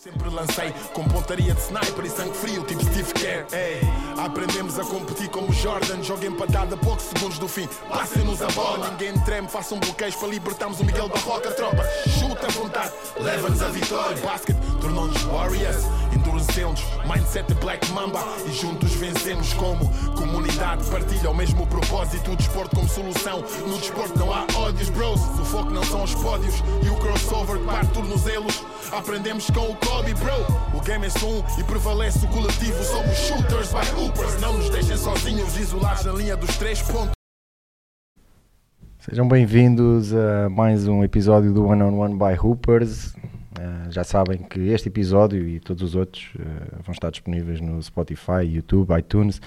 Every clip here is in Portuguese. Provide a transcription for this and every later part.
Sempre lancei com pontaria de sniper e sangue frio, tipo Steve Kerr. Aprendemos a competir como Jordan. Joga empatada a poucos segundos do fim. Passem-nos a bola, ninguém treme. Façam bloqueios para libertarmos o Miguel Barroca. Tropa, chuta à vontade, leva-nos a vitória. Basket tornou-nos Warriors, endurecemos. Mindset Black Mamba e juntos vencemos como comunidade. Partilha o mesmo propósito. O desporto como solução. No desporto não há ódios, bros. O foco não são os pódios e o crossover que parte tornozelos. Aprendemos com o Kobe, bro. O game é um e prevalece o coletivo. Somos shooters by hoopers. Não nos deixem sozinhos, isolados na linha dos três pontos. Sejam bem-vindos a mais um episódio do One on One by Hoopers. Uh, já sabem que este episódio e todos os outros uh, vão estar disponíveis no Spotify, YouTube, iTunes,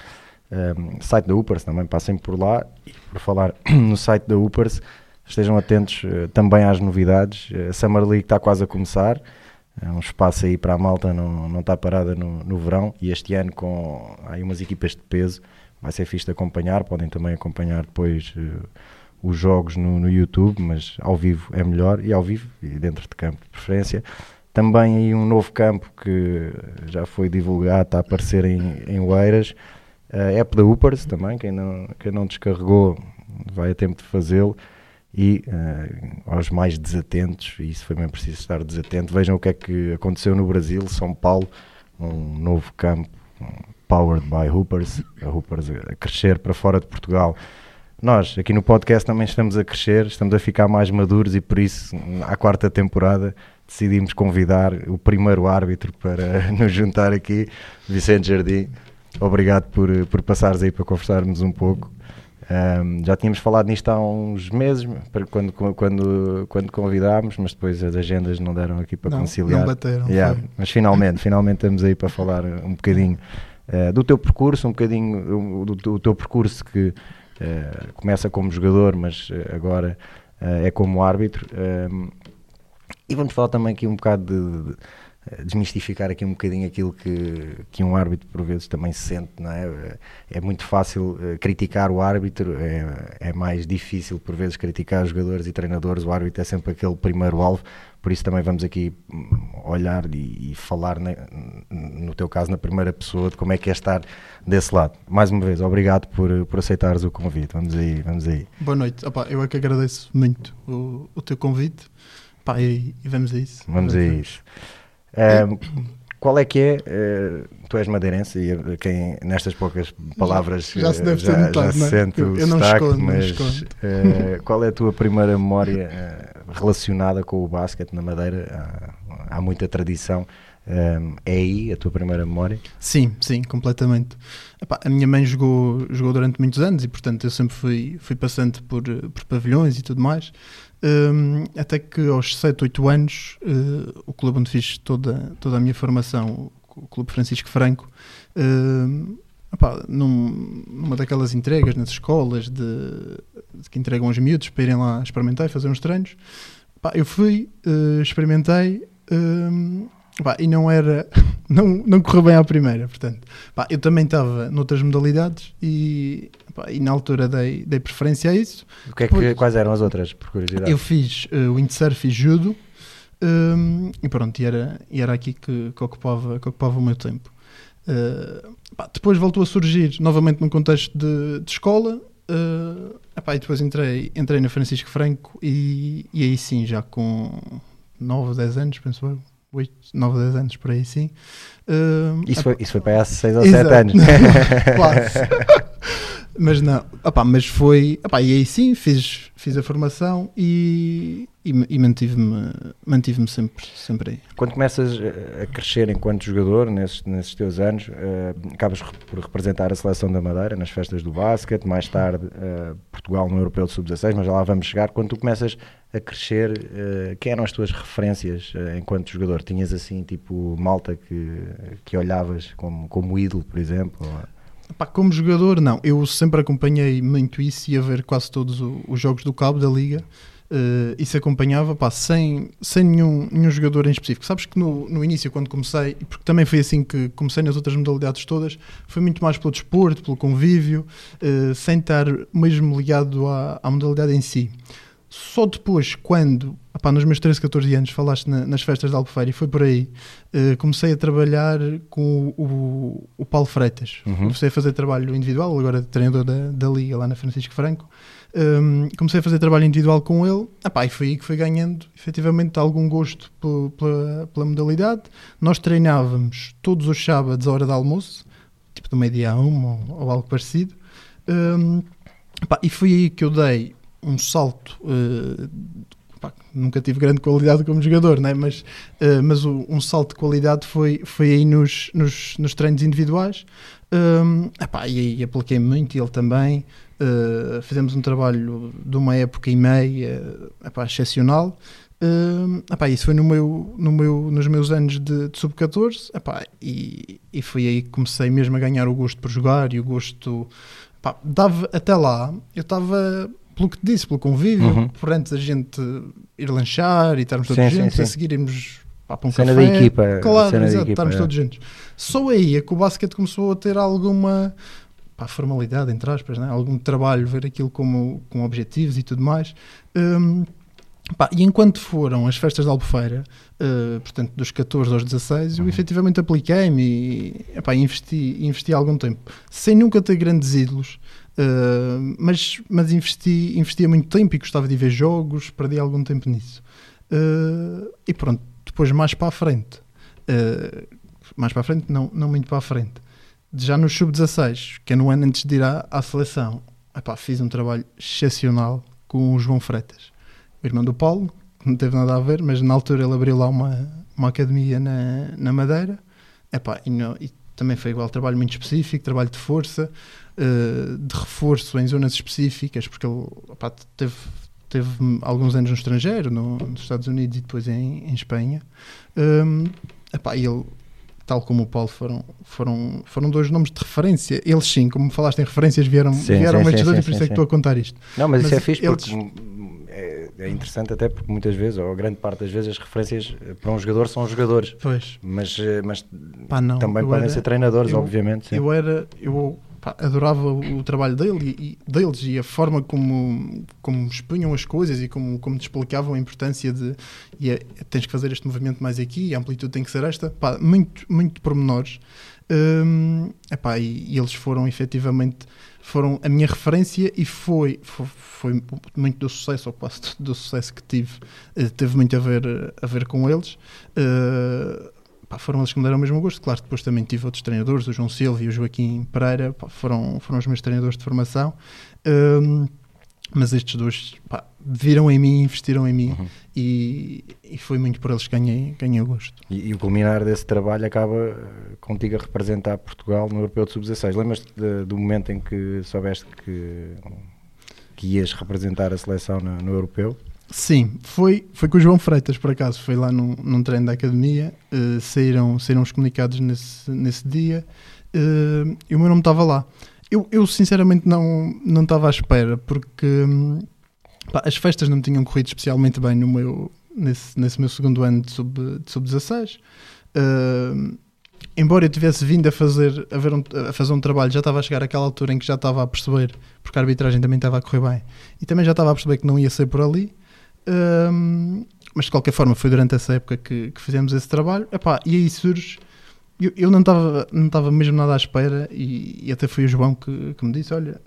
um, site da Hoopers também. Passem por lá e por falar no site da Hoopers, estejam atentos uh, também às novidades. A Summer League está quase a começar. É um espaço aí para a malta não, não está parada no, no verão e este ano com aí umas equipas de peso vai ser fixe de acompanhar, podem também acompanhar depois os jogos no, no, YouTube, mas ao vivo é melhor e ao vivo e dentro de campo de preferência. Também aí um novo campo que já foi divulgado, está a aparecer em, em Oeiras, uh, app da Upers também, quem não, quem não descarregou vai a tempo de fazê-lo e uh, aos mais desatentos, e isso foi mesmo preciso estar desatento, vejam o que é que aconteceu no Brasil, São Paulo, um novo campo um, powered by Hoopers, a Hoopers a crescer para fora de Portugal. Nós aqui no podcast também estamos a crescer, estamos a ficar mais maduros e por isso, à quarta temporada, decidimos convidar o primeiro árbitro para nos juntar aqui, Vicente Jardim. Obrigado por, por passares aí para conversarmos um pouco. Um, já tínhamos falado nisto há uns meses, quando, quando, quando convidámos, mas depois as agendas não deram aqui para não, conciliar. Não bateram. Yeah, mas finalmente, finalmente estamos aí para falar um bocadinho uh, do teu percurso, um bocadinho do, do, do teu percurso que uh, começa como jogador, mas uh, agora é como árbitro. e vamos falar também aqui um bocado de, de desmistificar aqui um bocadinho aquilo que, que um árbitro por vezes também sente, não é? É muito fácil uh, criticar o árbitro, é, é mais difícil por vezes criticar jogadores e treinadores, o árbitro é sempre aquele primeiro alvo, por isso também vamos aqui olhar e, e falar, ne, no teu caso, na primeira pessoa, de como é que é estar desse lado. Mais uma vez, obrigado por, por aceitares o convite, vamos aí, vamos aí. Boa noite, Opa, eu é que agradeço muito o, o teu convite, e, e vamos a isso. Vamos a isso. Um, qual é que é? Uh, tu és madeirense e quem nestas poucas palavras já, já se deve já, notado, já se sente eu, o eu não destaque, escondo, mas não escondo. Uh, qual é a tua primeira memória relacionada com o basquete na Madeira? Há, há muita tradição. Um, é aí a tua primeira memória? Sim, sim, completamente. Epá, a minha mãe jogou, jogou durante muitos anos e, portanto, eu sempre fui, fui passante por, por pavilhões e tudo mais. Um, até que aos 7, 8 anos, uh, o clube onde fiz toda, toda a minha formação, o Clube Francisco Franco, uh, num, numa daquelas entregas nas escolas de, de, que entregam aos miúdos para irem lá experimentar e fazer uns treinos, eu fui, uh, experimentei. Pá, e não era não, não correu bem à primeira portanto. Eu também estava noutras modalidades e, e na altura dei, dei preferência a isso. O que é que, quais eram as outras por curiosidade? eu fiz uh, windsurf e judo um, e pronto e era, e era aqui que, que, ocupava, que ocupava o meu tempo uh, pá, depois voltou a surgir novamente num contexto de, de escola uh, epá, e depois entrei, entrei na Francisco Franco e, e aí sim já com 9, 10 anos penso eu 8, 9, 10 anos por aí sim. Uh, isso, foi, isso foi para aí há 6 ou 7 anos. Quase. mas não, opá, mas foi. Opá, e aí sim, fiz, fiz a formação e, e, e mantive-me mantive sempre, sempre aí. Quando começas a crescer enquanto jogador, nesses, nesses teus anos, uh, acabas por representar a seleção da Madeira nas festas do basquete, mais tarde uh, Portugal no Europeu de Sub-16, mas já lá vamos chegar. Quando tu começas a crescer, uh, quem eram as tuas referências uh, enquanto jogador? Tinhas assim, tipo, malta que, que olhavas como, como ídolo, por exemplo? Como jogador, não. Eu sempre acompanhei muito isso e ver quase todos os jogos do cabo da liga. Uh, isso acompanhava pá, sem, sem nenhum, nenhum jogador em específico. Sabes que no, no início, quando comecei, porque também foi assim que comecei nas outras modalidades todas, foi muito mais pelo desporto, pelo convívio, uh, sem estar mesmo ligado à, à modalidade em si. Só depois, quando nos meus 13, 14 anos, falaste na, nas festas de Albufeira e foi por aí. Uh, comecei a trabalhar com o, o, o Paulo Freitas. Uhum. Comecei a fazer trabalho individual, agora treinador da, da Liga lá na Francisco Franco. Um, comecei a fazer trabalho individual com ele epá, e foi aí que foi ganhando efetivamente algum gosto pela, pela modalidade. Nós treinávamos todos os sábados à hora de almoço, tipo do meio-dia a uma ou, ou, algo parecido. Um, epá, e foi aí que eu dei um salto. Uh, nunca tive grande qualidade como jogador, né? mas, uh, mas o, um salto de qualidade foi, foi aí nos, nos, nos treinos individuais. Um, epá, e aí apliquei muito, ele também. Uh, fizemos um trabalho de uma época e meia epá, excepcional. Uh, epá, isso foi no meu, no meu, nos meus anos de, de sub-14 e, e foi aí que comecei mesmo a ganhar o gosto por jogar e o gosto. Epá, dava, até lá, eu estava, pelo que te disse, pelo convívio, Uhum. por antes a gente ir lanchar e estarmos todos Sim, sim, juntos, a seguir irmos pá, para um Cena café. da equipa. Claro, cena da exato, equipa, estarmos é. todos juntos. Só aí é que o basquete começou a ter alguma pá, formalidade, entre aspas, né? algum trabalho, ver aquilo como, com objetivos e tudo mais. Hum, pá, e enquanto foram as festas de Albufeira, uh, portanto dos 14 aos 16, eu Uhum. efetivamente apliquei-me e epá, investi, investi algum tempo, sem nunca ter grandes ídolos. Uh, mas mas investi, investia muito tempo e gostava de ver jogos, perdi algum tempo nisso. Uh, e pronto, depois mais para a frente, uh, mais para a frente, não, não muito para a frente, já no sub-16, que é no ano antes de ir à, à seleção, epá, fiz um trabalho excepcional com o João Freitas, o irmão do Paulo, que não teve nada a ver, mas na altura ele abriu lá uma, uma academia na, na Madeira, epá, e, e também foi igual, trabalho muito específico, trabalho de força, eh, de reforço em zonas específicas, porque ele epá, teve, teve alguns anos no estrangeiro, no- nos Estados Unidos e depois em, em Espanha. Hum, epá, e ele, tal como o Paulo, foram, foram, foram dois nomes de referência. Eles sim, como falaste em referências, vieram, Sim, vieram sim, estes dois e por isso é que estou a contar isto. Não, mas, isso Mas é fixe eles- porque é, é interessante até porque muitas vezes, ou grande parte das vezes, as referências eh, para um jogador são os jogadores. Pois, Mas, eh, mas pá, não. também podem era- ser treinadores, eu- obviamente. sim. Eu era, eu pá, adorava o, trabalho dele e, e- deles e a forma como, como expunham as coisas e como, como te explicavam a importância de e é- tens que fazer este movimento mais aqui, a amplitude tem que ser esta, pá, muito, muito pormenores. Hum, epá, e, e eles foram efetivamente foram a minha referência e foi, foi, foi muito do sucesso, ou quase do sucesso que tive, eh, teve muito a ver, a ver com eles. Eh, pá, foram eles que me deram o mesmo gosto. Claro, depois também tive outros treinadores, o João Silva e o Joaquim Pereira, pá, foram, foram os meus treinadores de formação. Hum, mas estes dois pá, viram em mim, investiram em mim Uhum. e, e foi muito por eles que ganhei, ganhei o gosto. E, e o culminar desse trabalho acaba eh, contigo a representar Portugal no Europeu de Sub-16. Lembras-te do momento em que soubeste que, que ias representar a seleção no, no Europeu? Sim, foi, foi com o João Freitas, por acaso. Foi lá num, num treino da academia. eh, saíram, saíram os comunicados nesse, nesse dia eh, e o meu nome estava lá. Eu, eu sinceramente não não estava à espera porque hum, pá, as festas não tinham corrido especialmente bem no meu, nesse, nesse meu segundo ano de sub- de sub-16. Eh, embora eu tivesse vindo a fazer, a, ver um, a fazer um trabalho, já estava a chegar àquela altura em que já estava a perceber, porque a arbitragem também estava a correr bem, e também já estava a perceber que não ia ser por ali. Hum, mas de qualquer forma foi durante essa época que, que fizemos esse trabalho Epá, e aí surge eu, eu não estava não estava mesmo nada à espera e, e até foi o João que, que me disse olha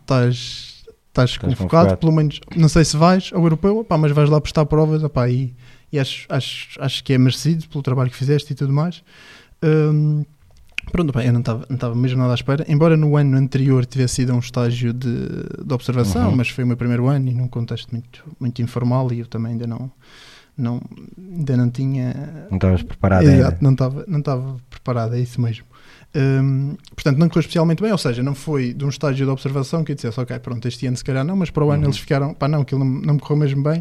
estás estás convocado, convocado. pelo menos não sei se vais ao europeu epá, mas vais lá prestar provas epá, e, e acho, acho, acho que é merecido pelo trabalho que fizeste e tudo mais Hum, Pronto, bem, eu não estava mesmo nada à espera, embora no ano anterior tivesse sido um estágio de, de observação, Uhum. mas foi o meu primeiro ano e num contexto muito, muito informal e eu também ainda não, não, ainda não tinha. Não estavas preparado Exato, ainda? não estava, não preparado, é isso mesmo. Hum, portanto, não correu especialmente bem, ou seja, não foi de um estágio de observação que eu dissesse, ok, pronto, este ano se calhar não, mas para o ano Uhum. eles ficaram, pá, não, aquilo não, não me correu mesmo bem.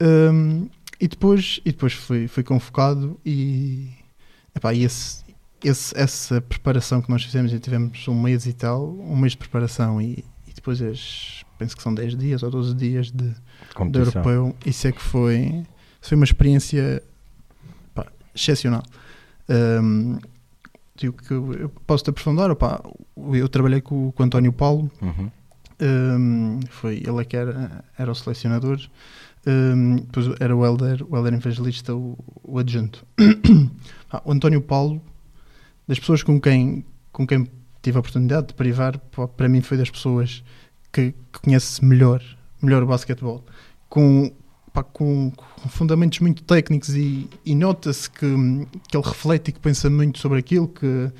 Hum, e depois, e depois fui, fui convocado e, epá, e esse, esse- essa preparação que nós fizemos, e tivemos um mês e tal, um mês de preparação e, e depois as, penso que são 10 dias ou 12 dias de, Competição. europeu, isso é que foi, foi uma experiência pá, excepcional. Um, e o que eu posso te aprofundar, opá, eu trabalhei com, com o António Paulo, Uhum. um, foi ele é que era, era o selecionador. Um, depois era o Helder, o Helder Evangelista, o, o adjunto. ah, o António Paulo, das pessoas com quem, com quem tive a oportunidade de privar, para mim foi das pessoas que, que conhece melhor, melhor o basquetebol. Com, pá, com, com fundamentos muito técnicos e, e nota-se que, que ele reflete e que pensa muito sobre aquilo, que,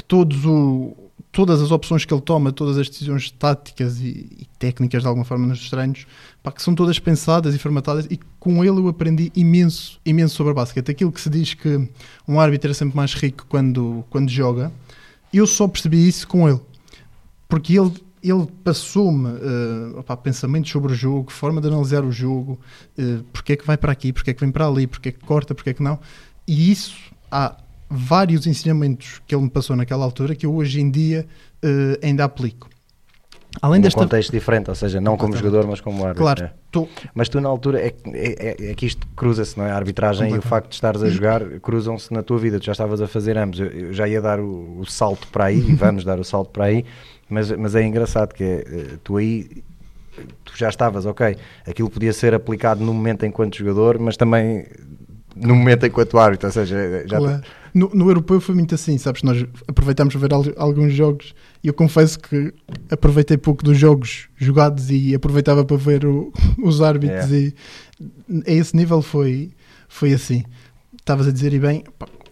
que todos o, todas as opções que ele toma, todas as decisões táticas e, e técnicas de alguma forma nos treinos, pá, que são todas pensadas e formatadas e com ele eu aprendi imenso, imenso sobre a basquete. Aquilo que se diz que um árbitro é sempre mais rico quando, quando joga, eu só percebi isso com ele. Porque ele, ele passou-me uh, pensamentos sobre o jogo, forma de analisar o jogo, uh, porque é que vai para aqui, porque é que vem para ali, porque é que corta, porque é que não. E isso há vários ensinamentos que ele me passou naquela altura que eu hoje em dia uh, ainda aplico. Além deste contexto diferente, ou seja, não como jogador, mas como árbitro. Claro, é. tô... mas tu na altura é, é, é, é que isto cruza-se, não é? A arbitragem e o facto de estares a jogar cruzam-se na tua vida. Tu já estavas a fazer ambos. Eu, eu já ia dar o, o, salto para aí, e vamos dar o salto para aí, mas, mas é engraçado que é, eh, tu aí tu já estavas, ok, aquilo podia ser aplicado no momento enquanto jogador, mas também no momento enquanto árbitro, ou seja, já claro. no, no europeu foi muito assim, sabes? Nós aproveitámos para ver alguns jogos e eu confesso que aproveitei pouco dos jogos jogados e aproveitava para ver o, os árbitros yeah. e a esse nível foi, foi assim. Estavas a dizer e bem,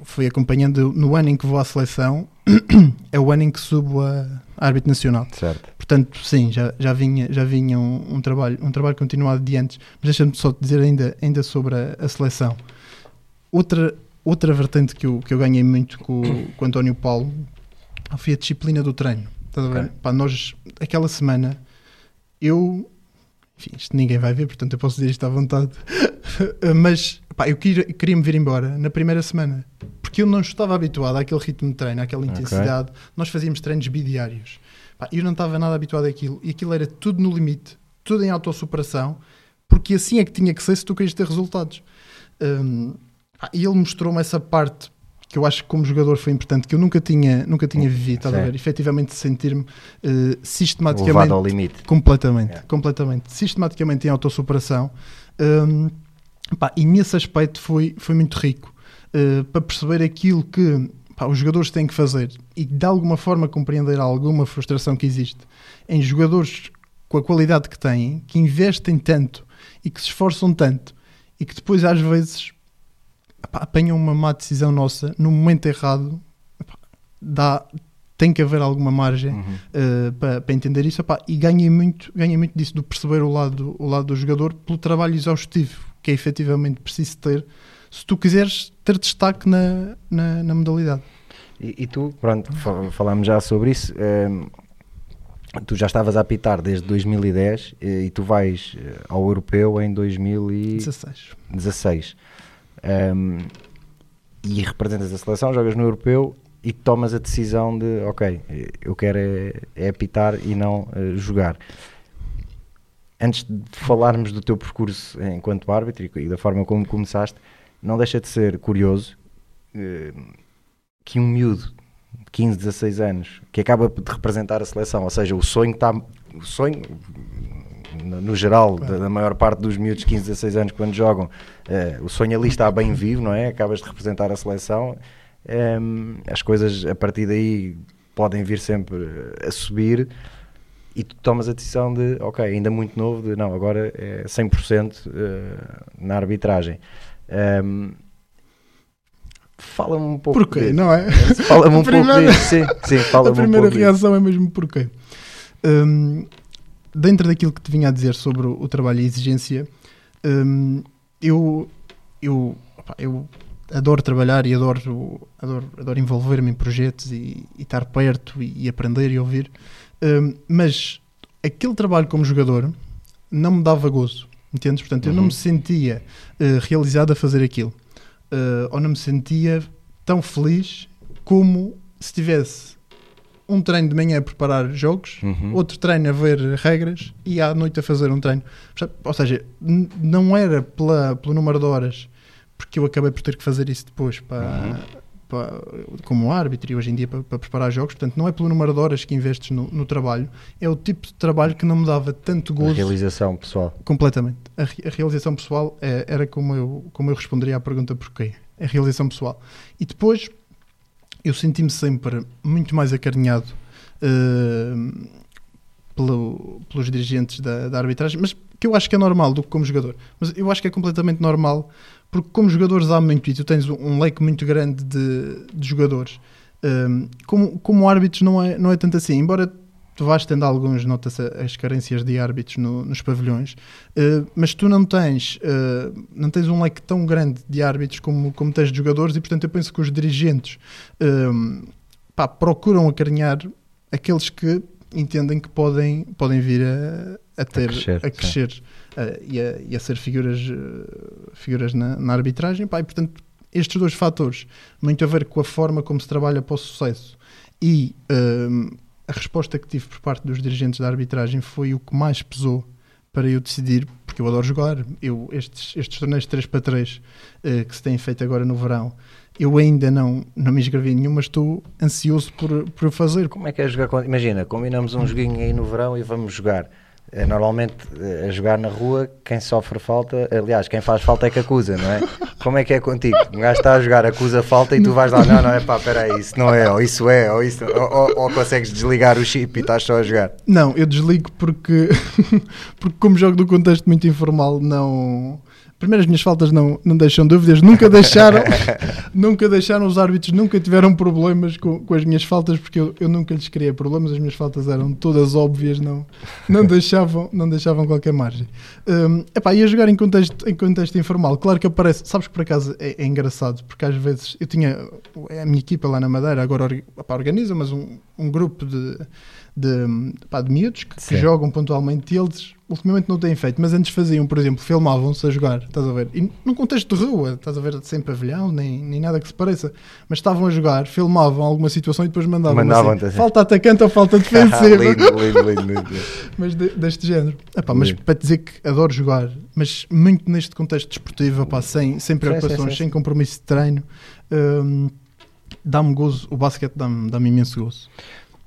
fui acompanhando no ano em que vou à seleção, é o ano em que subo a, árbitro nacional. Certo. Portanto, sim, já, já vinha, já vinha um, um trabalho, um trabalho continuado de antes, mas deixa-me só dizer ainda, ainda sobre a, a seleção. Outra, outra vertente que eu, que eu ganhei muito com, com o António Paulo foi a disciplina do treino. Estás a ver? Okay. Pá, nós, aquela semana, eu. Enfim, isto ninguém vai ver, portanto eu posso dizer isto à vontade. Mas pá, eu queria, queria me vir embora na primeira semana porque eu não estava habituado àquele ritmo de treino, àquela intensidade. Okay. Nós fazíamos treinos bidiários. Pá, eu não estava nada habituado àquilo e aquilo era tudo no limite, tudo em autossuperação, porque assim é que tinha que ser se tu querias ter resultados. Um, e ele mostrou-me essa parte que eu acho que como jogador foi importante, que eu nunca tinha, nunca tinha vivido, estás a ver? Efetivamente sentir-me uh, sistematicamente... Levado ao limite. Completamente, yeah. completamente. Sistematicamente em autossuperação. Um, pá, e nesse aspecto foi, foi muito rico. Uh, para perceber aquilo que pá, os jogadores têm que fazer e de alguma forma compreender alguma frustração que existe em jogadores com a qualidade que têm, que investem tanto e que se esforçam tanto e que depois às vezes apanham uma má decisão nossa no momento errado, dá, tem que haver alguma margem uhum. uh, para, para, entender isso e ganhei muito, ganhei muito disso, de perceber o lado, o lado do jogador pelo trabalho exaustivo que é efetivamente preciso ter se tu quiseres ter destaque na, na, na modalidade. E, e, tu, pronto, falámos já sobre isso. Ehm, tu já estavas a apitar desde 2010 e, e tu vais eh, ao europeu em 2016. 16 um, e representas a seleção, jogas no europeu e tomas a decisão de ok, eu quero é, é apitar e não uh, jogar. Antes de falarmos do teu percurso enquanto árbitro e, da forma como começaste, não deixa de ser curioso uh, que um miúdo de 15, 16 anos que acaba de representar a seleção, ou seja, o sonho está. O sonho, no geral, da, da, maior parte dos miúdos de 15, 16 anos quando jogam, uh, o sonho ali está bem vivo, não é? Acabas de representar a seleção, um, as coisas a partir daí podem vir sempre a subir e tu tomas a decisão de, ok, ainda muito novo, de não, agora é 100% uh, eh, na arbitragem. Um, Fala-me um pouco. Porquê, não é? Fala-me um primeira... pouco disso. Sim, sim, fala-me A primeira um pouco reação disso. é mesmo porquê. Um, dentro daquilo que te vinha a dizer sobre o, o trabalho e a exigência, um, eu, eu, opa, eu adoro trabalhar e adoro, adoro, adoro envolver-me em projetos e, e, estar perto e, e aprender e ouvir, um, mas aquele trabalho como jogador não me dava gozo, entendes? Portanto, uhum. eu não me uhum. sentia uh, realizado a fazer aquilo, uh, ou não me sentia tão feliz como se tivesse um treino de manhã a preparar jogos, uhum. outro treino a ver regras e à noite a fazer um treino. Ou seja, não era pela, pelo número de horas, porque eu acabei por ter que fazer isso depois para, uhum. para, como árbitro e hoje em dia para, para, preparar jogos. Portanto, não é pelo número de horas que investes no, no, trabalho, é o tipo de trabalho que não me dava tanto gozo. A realização pessoal. Completamente. A, a realização pessoal é, era como eu, como eu responderia à pergunta porquê. A realização pessoal. E depois, eu senti-me sempre muito mais acarinhado uh, pelo, pelos dirigentes da, da arbitragem, mas que eu acho que é normal do que como jogador. Mas eu acho que é completamente normal porque como jogadores há muito e tu tens um leque muito grande de, de jogadores. Um, como, como árbitros não é, não é tanto assim, embora tu vais tendo alguns, nota-se as carências de árbitros no, nos pavilhões, uh, mas tu não tens, uh, não tens um leque tão grande de árbitros como, como tens de jogadores e portanto eu penso que os dirigentes um, pá, procuram acarinhar aqueles que entendem que podem, podem vir a, a ter, a crescer, a crescer uh, e, a, e, a, ser figuras, uh, figuras na, na, arbitragem. Pá, e, portanto, estes dois fatores, muito a ver com a forma como se trabalha para o sucesso e uh, a resposta que tive por parte dos dirigentes da arbitragem foi o que mais pesou para eu decidir, porque eu adoro jogar. Eu, estes, estes torneios 3 para 3 que se têm feito agora no verão, eu ainda não, não me inscrevi em nenhum, mas estou ansioso por, por fazer. Como é que é jogar? Imagina, combinamos um joguinho aí no verão e vamos jogar. É, normalmente eh, a jogar na rua, quem sofre falta, aliás, quem faz falta é que acusa, não é? Como é que é contigo? Um gajo está a jogar, acusa falta e tu vais lá, não, não é pá, peraí, isso não é, ou isso é, ou isso, ou, ou, ou consegues desligar o chip e estás só a jogar? Não, eu desligo porque, porque como jogo do contexto muito informal, não Primeiro, as minhas faltas não, não deixam dúvidas, nunca deixaram, nunca deixaram, os árbitros nunca tiveram problemas com, com as minhas faltas, porque eu, eu nunca lhes criei problemas, as minhas faltas eram todas óbvias, não, não, deixavam, não deixavam qualquer margem. Um, epá, ia jogar em contexto, em contexto informal, claro que aparece, sabes que por acaso é, é engraçado, porque às vezes eu tinha a minha equipa lá na Madeira, agora epá, organiza, mas um, um grupo de de, pá, de miúdos que, que, jogam pontualmente e eles ultimamente não têm feito, mas antes faziam, por exemplo, filmavam-se a jogar, estás a ver? E num contexto de rua, estás a ver, sem pavilhão, nem, nem nada que se pareça, mas estavam a jogar, filmavam alguma situação e depois mandavam, mandavam assim, falta atacante ou falta defensiva. lindo, lindo, lindo, lindo. mas de, deste género. Epá, mas para dizer que adoro jogar, mas muito neste contexto desportivo, epá, sem, sem preocupações, sim, sim, sim. sem compromisso de treino, hum, dá-me gozo, o basquete dá-me dá imenso gozo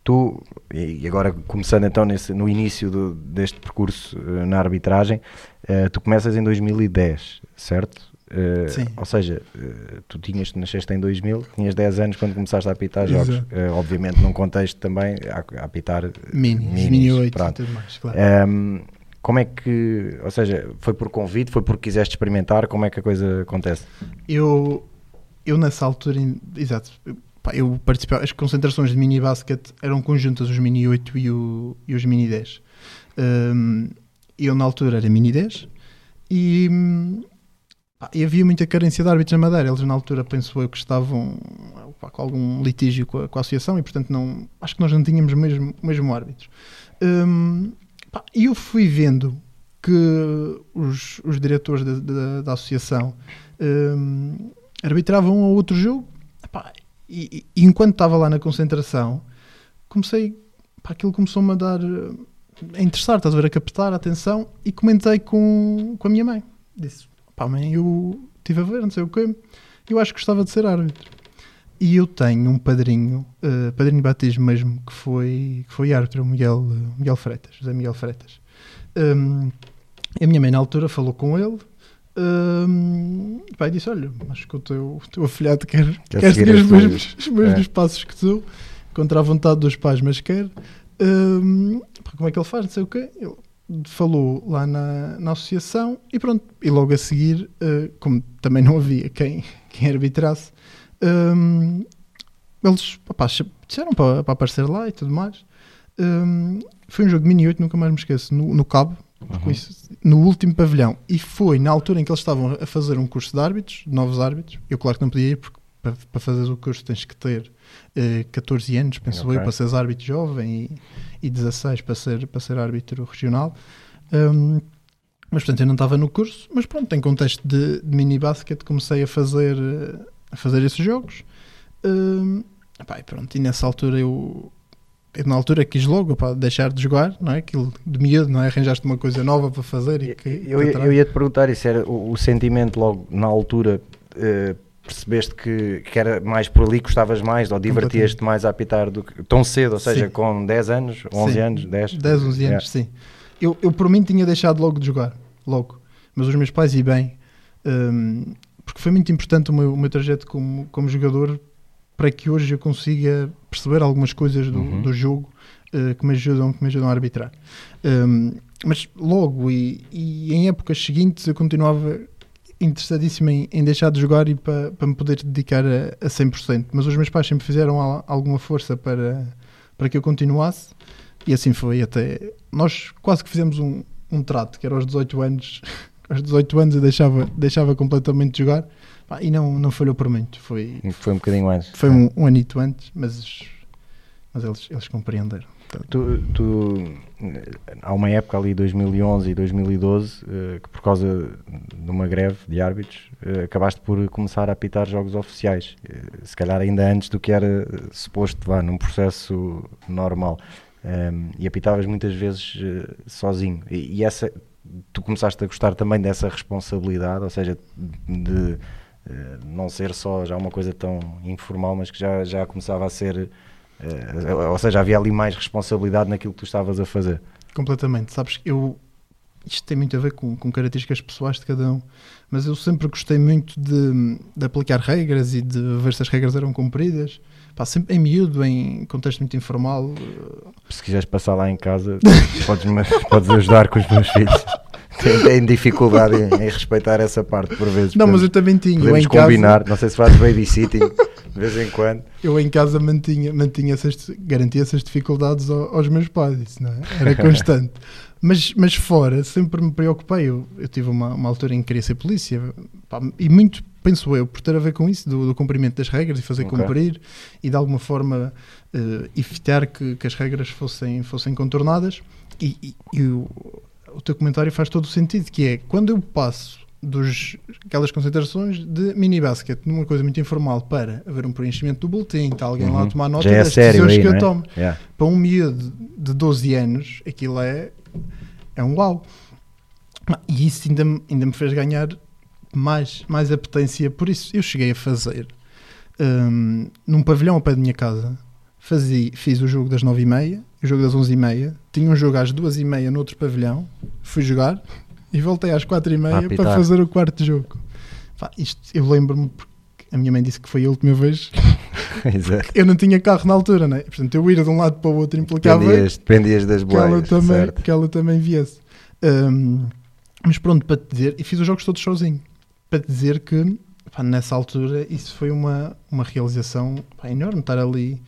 tu, e agora começando então nesse, no início do, deste percurso uh, na arbitragem, uh, tu começas em 2010, certo? Uh, Sim. Ou seja, tu tinhas, nasceste em 2000, tinhas 10 anos quando começaste a apitar jogos, obviamente num contexto também a, a apitar mini, mini 8 e tudo mais, claro. Um, ehm, como é que, ou seja, foi por convite, foi porque quiseste experimentar, como é que a coisa acontece? Eu, eu nessa altura, exato, Pá, eu participava, as concentrações de mini basket eram conjuntas, os mini 8 e, o, e os mini 10. Um, eu na altura era mini 10 e, pá, e, havia muita carência de árbitros na Madeira. Eles na altura, penso eu, que estavam pá, com algum litígio com a, com a, associação e portanto não, acho que nós não tínhamos mesmo, mesmo árbitros. Um, e eu fui vendo que os, os diretores da, da, da associação um, arbitravam ou outro jogo Epá, e, e, enquanto estava lá na concentração, comecei, pá, aquilo começou-me a dar, a interessar, estás a ver, a captar a atenção e comentei com, com a minha mãe. Disse, pá, mãe, eu estive a ver, não sei o quê, eu acho que gostava de ser árbitro. E eu tenho um padrinho, uh, padrinho de batismo mesmo, que foi, que foi árbitro, Miguel, Miguel Freitas, José Miguel Freitas. Um, a minha mãe na altura falou com ele um, pai disse: Olha, acho que o teu, o teu afilhado quer, quer, quer seguir os mesmos, os mesmos é. passos que tu, contra a vontade dos pais, mas quer. Como é que ele faz? Não sei o quê. Ele falou lá na, na associação e pronto. E logo a seguir, uh, como também não havia quem, quem arbitrasse, um, eles opá, disseram para, para aparecer lá e tudo mais. Um, foi um jogo de mini 8, nunca mais me esqueço, no, no Cabo, uhum. isso, no último pavilhão. E foi na altura em que eles estavam a fazer um curso de árbitros, novos árbitros. Eu, claro que não podia ir, porque para, para fazer o curso tens que ter uh, eh, 14 anos, penso okay. eu, para seres árbitro jovem e, e 16 para ser, para ser árbitro regional. Um, mas portanto eu não estava no curso, mas pronto, em contexto de, de mini basket comecei a fazer, a fazer esses jogos. Um, pá, e pronto, e nessa altura eu, na altura quis logo para deixar de jogar, não é? Aquilo de medo, não é? Arranjaste uma coisa nova para fazer e que, eu, eu, eu ia te perguntar isso, era o, o, sentimento logo na altura uh, percebeste que, que era mais por ali, gostavas mais, ou divertias-te mais a apitar do que tão cedo, ou seja, Sim. com 10 anos, 11 Sim. anos, 10? 10, 11 anos, sim. Eu, eu por mim tinha deixado logo de jogar, logo. Mas os meus pais e bem, hum, porque foi muito importante o meu, o meu trajeto como, como jogador para que hoje eu consiga perceber algumas coisas do, Uhum. do jogo eh, que, me ajudam, que me ajudam a arbitrar. Hum, mas logo e, e em épocas seguintes eu continuava interessadíssimo em, em deixar de jogar e para, para me poder dedicar a, a 100%. Mas os meus pais sempre fizeram al- alguma força para, para que eu continuasse e assim foi até. Nós quase que fizemos um, um trato, que era aos 18 anos. aos 18 anos eu deixava, deixava completamente de jogar Pá, e não, não falhou por muito. Foi, Foi um bocadinho antes. foi um, um anito antes, mas, mas eles, eles compreenderam. Tu, tu, há uma época ali, 2011 e 2012, eh, que por causa de uma greve de árbitros, eh, acabaste por começar a apitar jogos oficiais. Eh, Se calhar ainda antes do que era suposto, vá, num processo normal. Ehm, e apitavas muitas vezes sozinho. E, essa, tu começaste a gostar também dessa responsabilidade, ou seja, de não ser só já uma coisa tão informal, mas que já, já começava a ser. eh, ou seja, havia ali mais responsabilidade naquilo que tu estavas a fazer. Completamente. Sabes, eu. Isto tem muito a ver com, com características pessoais de cada um, mas eu sempre gostei muito de, de aplicar regras e de ver se as regras eram cumpridas. Pá, sempre em miúdo, em contexto muito informal. eh, Se quiseres passar lá em casa, podes, podes ajudar com os meus filhos. Têm, têm dificuldade em, em respeitar essa parte por vezes. Não, mas eu Podemos- também tinha. Podemos em, casa, combinar, não sei se fazes babysitting de vez em quando. eu em casa mantinha, mantinha essas, garantia essas dificuldades ao- aos meus pais, isso não é? era constante. mas, mas fora, sempre me preocupei. Eu, eu tive uma, uma altura em que queria ser polícia, pá, e muito, penso eu, por ter a ver com isso, do, do cumprimento das regras e fazer Ok. cumprir e de alguma forma eh, evitar que, que as regras fossem, fossem contornadas. E, e- e o, o teu comentário faz todo o sentido, que é quando eu passo dos aquelas concentrações de mini basket numa coisa muito informal para haver um preenchimento do boletim, está alguém lá a Uhum. tomar nota Já é das sério decisões aí, que eu é? tomo. Yeah. Para um miúdo de 12 anos, aquilo é, é um uau. E isso ainda, me- ainda me fez ganhar mais, mais apetência. Por isso, eu cheguei a fazer hum, num pavilhão ao pé da minha casa. Fazia, fiz o jogo das 9h30, o jogo das 11h30. Tinha um jogo às 2h30 no outro pavilhão. Fui jogar e voltei às A 4h30 apitar. para fazer o quarto jogo. Pá, isto, eu lembro-me porque a minha mãe disse que foi a última vez. Eu não tinha carro na altura, né? Portanto, eu ir de um lado para o outro implicava Dependias, dependias das que ela, também, certo? que ela também viesse. Hum, mas pronto, para te dizer, e fiz os jogos todos sozinho, para te dizer que pá, nessa altura isso foi uma, uma realização pá, enorme, estar ali,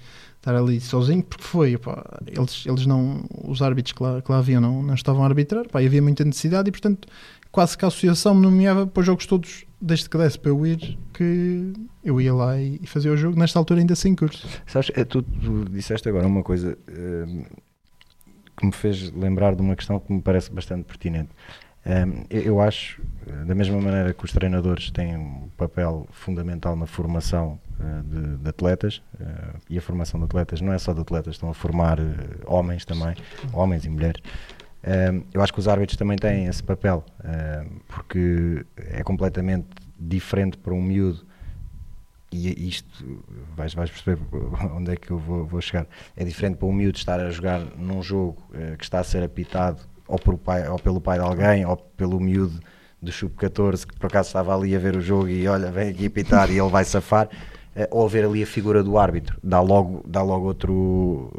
estar ali sozinho, porque foi, pá, eles, eles não, os árbitros que lá, que lá haviam não, não estavam a arbitrar, pá, havia muita necessidade e portanto quase que a associação me nomeava para os jogos todos, desde que desse para eu ir, que eu ia lá e, e fazia o jogo, nesta altura ainda sem curso. Sabes, eh, tu, tu disseste agora uma coisa eh, que me fez lembrar de uma questão que me parece bastante pertinente. Um, eu, eu acho, eh, da mesma maneira que os treinadores têm um papel fundamental na formação de, de atletas, eh, e a formação de atletas não é só de atletas, estão a formar eh, homens também, homens e mulheres. Um, eu acho que os árbitros também têm esse papel, um, porque é completamente diferente para um miúdo e isto vais, vais perceber onde é que eu vou, vou chegar. É diferente para um miúdo estar a jogar num jogo eh, que está a ser apitado ou, por pai, ou pelo pai de alguém ou pelo miúdo do Sub-14 que por acaso estava ali a ver o jogo e olha, vem aqui apitar e ele vai safar, ou ver ali a figura do árbitro, dá logo, dá logo outro,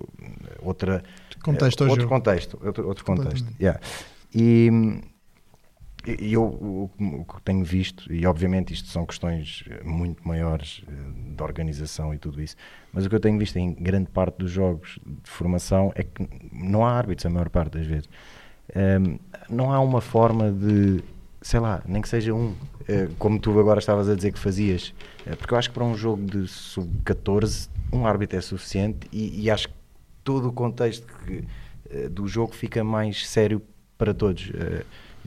outra, Contexto ao outro jogo. contexto, outro, outro contexto. Yeah. E, e eu o, o que tenho visto, e obviamente isto são questões eh, muito maiores eh, de organização e tudo isso, mas o que eu tenho visto em grande parte dos jogos de formação é que não há árbitros a maior parte das vezes. Ehm, não há uma forma de, sei lá, nem que seja um, eh, como tu agora estavas a dizer que fazias, Eh, porque eu acho que para um jogo de sub-14 um árbitro é suficiente e, e acho que todo o contexto que, eh, do jogo fica mais sério para todos.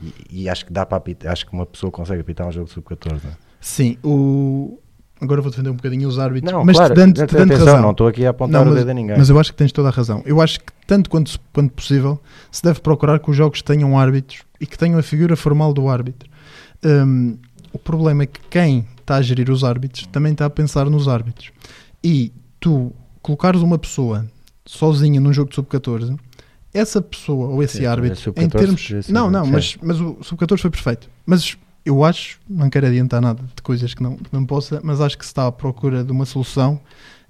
e, e acho que dá para apitar, acho que uma pessoa consegue apitar um jogo de sub-14. não é? Sim, o... agora vou defender um bocadinho os árbitros, Não, mas claro, te dando, te dando atenção, razão. não estou aqui a apontar Não, o mas- dedo a ninguém. Mas eu acho que tens toda a razão. Eu acho que, tanto quanto, quanto possível, se deve procurar que os jogos tenham árbitros e que tenham a figura formal do árbitro. Hum, o problema é que quem está a gerir os árbitros também está a pensar nos árbitros. E tu colocares uma pessoa sozinha num jogo de sub-14, essa pessoa ou esse Sim, árbitro, sub-14 em termos. Não, não, mas, mas o sub-14 foi perfeito. Mas eu acho, não quero adiantar nada de coisas que não, que não possa, mas acho que se está à procura de uma solução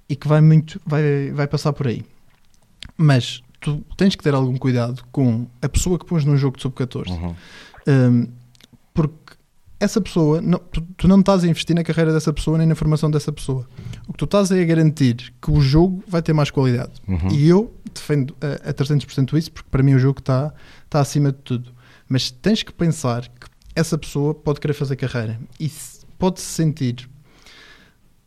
e que vai muito, vai, vai passar por aí. Mas tu tens que ter algum cuidado com a pessoa que pões num jogo de sub-14. Uhum. Um, porque essa pessoa, não- tu, tu não estás a investir na carreira dessa pessoa nem na formação dessa pessoa. O que tu estás é a garantir que o jogo vai ter mais qualidade. Uhum. E eu defendo a, a 300% isso, porque para mim o jogo está está acima de tudo. Mas tens que pensar que essa pessoa pode querer fazer carreira e pode se sentir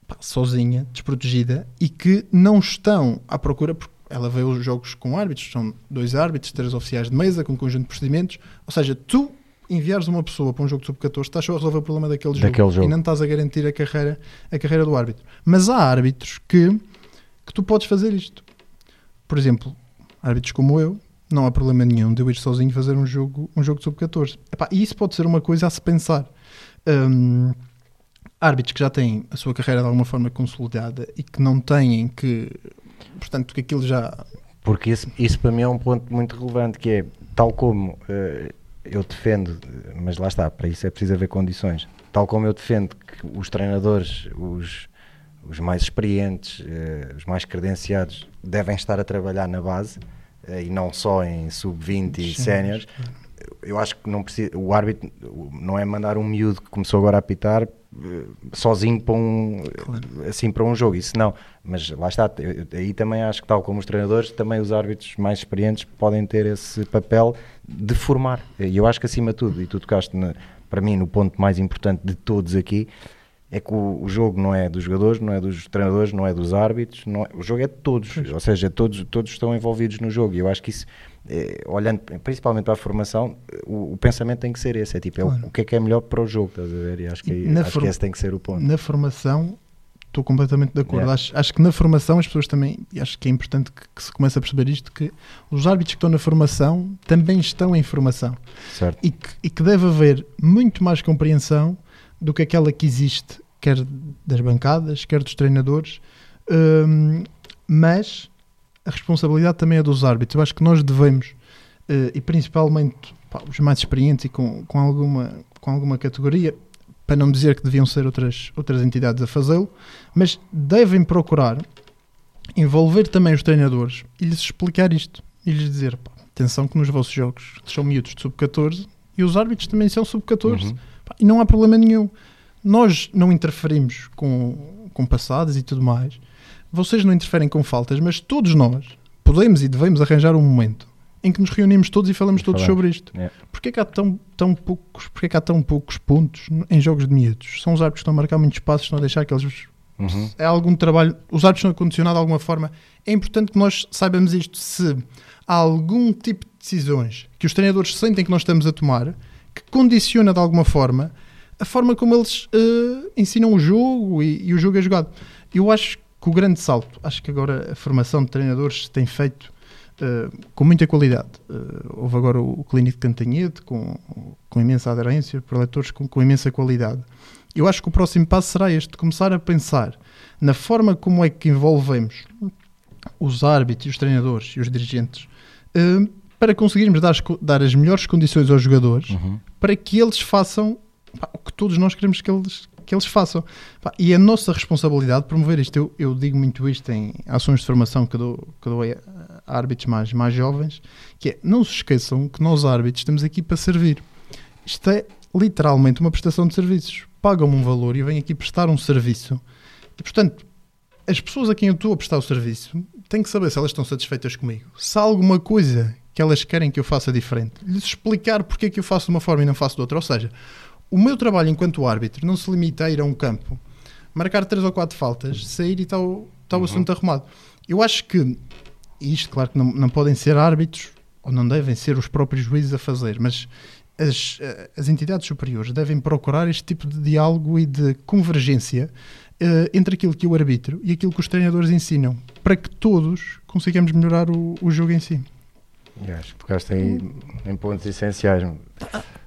pá, sozinha, desprotegida e que não estão à procura, porque ela vê os jogos com árbitros, são dois árbitros, três oficiais de mesa, com um conjunto de procedimentos. Ou seja, tu enviares uma pessoa para um jogo de sub-14, estás só a resolver o problema daquele, Daquele jogo. e não estás a garantir a carreira, a carreira do árbitro. Mas há árbitros que, que tu podes fazer isto. Por exemplo, árbitros como eu, não há problema nenhum de eu ir sozinho fazer um jogo, um jogo de sub-14. Epá, E isso pode ser uma coisa a se pensar. Hum, árbitros que já têm a sua carreira de alguma forma consolidada e que não têm que. Portanto, que aquilo já. Porque isso, isso para mim é um ponto muito relevante, que é, tal como eh, eu defendo, mas lá está, para isso é preciso haver condições, tal como eu defendo que os treinadores, os, os mais experientes, eh, os mais credenciados, devem estar a trabalhar na base, e não só em sub-20 e séniores, eu acho que não precisa, o árbitro não é mandar um miúdo que começou agora a apitar eh, sozinho para um, assim para um jogo, isso não. Mas lá está, eu- aí também acho que tal como os treinadores, também os árbitros mais experientes podem ter esse papel de formar. E eu acho que acima de tudo, e tu tocaste na- para mim no ponto mais importante de todos aqui, é que o, o jogo não é dos jogadores, não é dos treinadores, não é dos árbitros, é- o jogo é de todos, ou seja, todos, todos estão envolvidos no jogo. E eu acho que isso, eh, olhando principalmente para a formação, o, o pensamento tem que ser esse: é tipo, é o- Claro. o, que é que é melhor para o jogo, estás a ver? E acho que, E na acho que esse tem que ser o ponto. Na formação, estou completamente de acordo. Yeah. Acho, acho que na formação as pessoas também, e acho que é importante que, que se comece a perceber isto, que os árbitros que estão na formação também estão em formação. Certo? E que, e que deve haver muito mais compreensão do que aquela que existe, quer das bancadas, quer dos treinadores, hum, mas a responsabilidade também é dos árbitros. Eu acho que nós devemos, eh, e principalmente pá, os mais experientes e com, com, alguma, com alguma categoria, para não dizer que deviam ser outras, outras entidades a fazê-lo, mas devem procurar envolver também os treinadores e lhes explicar isto e lhes dizer: pá, atenção, que nos vossos jogos são miúdos de sub-14 e os árbitros também são sub-14 Uhum. E não há problema nenhum. Nós não interferimos com, com passadas e tudo mais. Vocês não interferem com faltas, mas todos nós podemos e devemos arranjar um momento em que nos reunimos todos e falamos todos sobre isto. É. Porquê que há tão, tão poucos, porquê que há tão poucos pontos em jogos de miúdos? São os árbitros que estão a marcar muitos passos, estão a deixar que eles Uhum. é algum trabalho, os árbitros estão a condicionar de alguma forma. É importante que nós saibamos isto. Se há algum tipo de decisões que os treinadores sentem que nós estamos a tomar, que condiciona de alguma forma a forma como eles eh, ensinam o jogo e, e o jogo é jogado. Eu acho que o grande salto, acho que agora a formação de treinadores tem feito eh, com muita qualidade. Eh, houve agora o, o Clínico de Cantanhede com, com imensa aderência, para leitores com, com imensa qualidade. Eu acho que o próximo passo será este: começar a pensar na forma como é que envolvemos os árbitros, os treinadores e os dirigentes para conseguirmos dar, as dar as melhores condições aos jogadores Uhum. para que eles façam pá, o que todos nós queremos que eles, que eles façam. Pá, e é a nossa responsabilidade promover isto. Eu, eu digo muito isto em ações de formação que dou, que dou a, árbitros mais, mais jovens, que é, não se esqueçam que nós árbitros estamos aqui para servir. Isto é literalmente uma prestação de serviços. Pagam-me um valor e venho aqui prestar um serviço. E, portanto, as pessoas a quem eu estou a prestar o serviço têm que saber se elas estão satisfeitas comigo. Se há alguma coisa que elas querem que eu faça diferente, lhes explicar porque é que eu faço de uma forma e não faço de outra. Ou seja, o meu trabalho enquanto árbitro não se limita a ir a um campo, marcar três ou quatro faltas, sair e o, está o assunto arrumado. Eu acho que, e isto claro que não, não podem ser árbitros, ou não devem ser os próprios juízes a fazer, mas as, eh, as entidades superiores devem procurar este tipo de diálogo e de convergência eh, entre aquilo que eu arbitro e aquilo que os treinadores ensinam, para que todos consigamos melhorar o, o jogo em si. Acho que tocaste aí em pontos essenciais.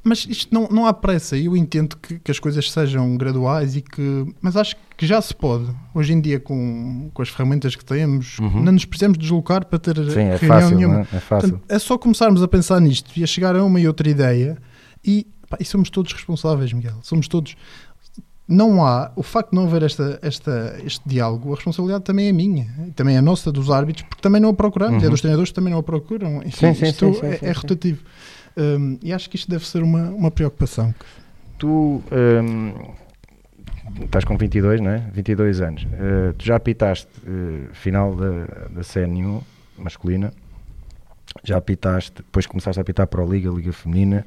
Mas isto não, não há pressa. Eu entendo que, que as coisas sejam graduais e que. Mas acho que já se pode. Hoje em dia, com, com as ferramentas que temos, Uhum. não nos precisamos deslocar para ter Sim, é reunião fácil, nenhuma. é? É fácil. Portanto, é só começarmos a pensar nisto e a chegar a uma e outra ideia e, pá, e somos todos responsáveis, Miguel. Somos todos. Não há, o facto de não haver esta, esta, este diálogo, a responsabilidade também é minha, também é nossa, dos árbitros, porque também não a procuramos, Uhum. é dos treinadores que também não a procuram. Enfim, Sim, sim, isto sim, é, sim, é rotativo. Hum, e acho que isto deve ser uma, uma preocupação. Tu hum, estás com 22, não é? 22 anos. Uh, tu já apitaste uh, final da, da CNU masculina, já apitaste, depois começaste a apitar para a Liga, Liga Feminina.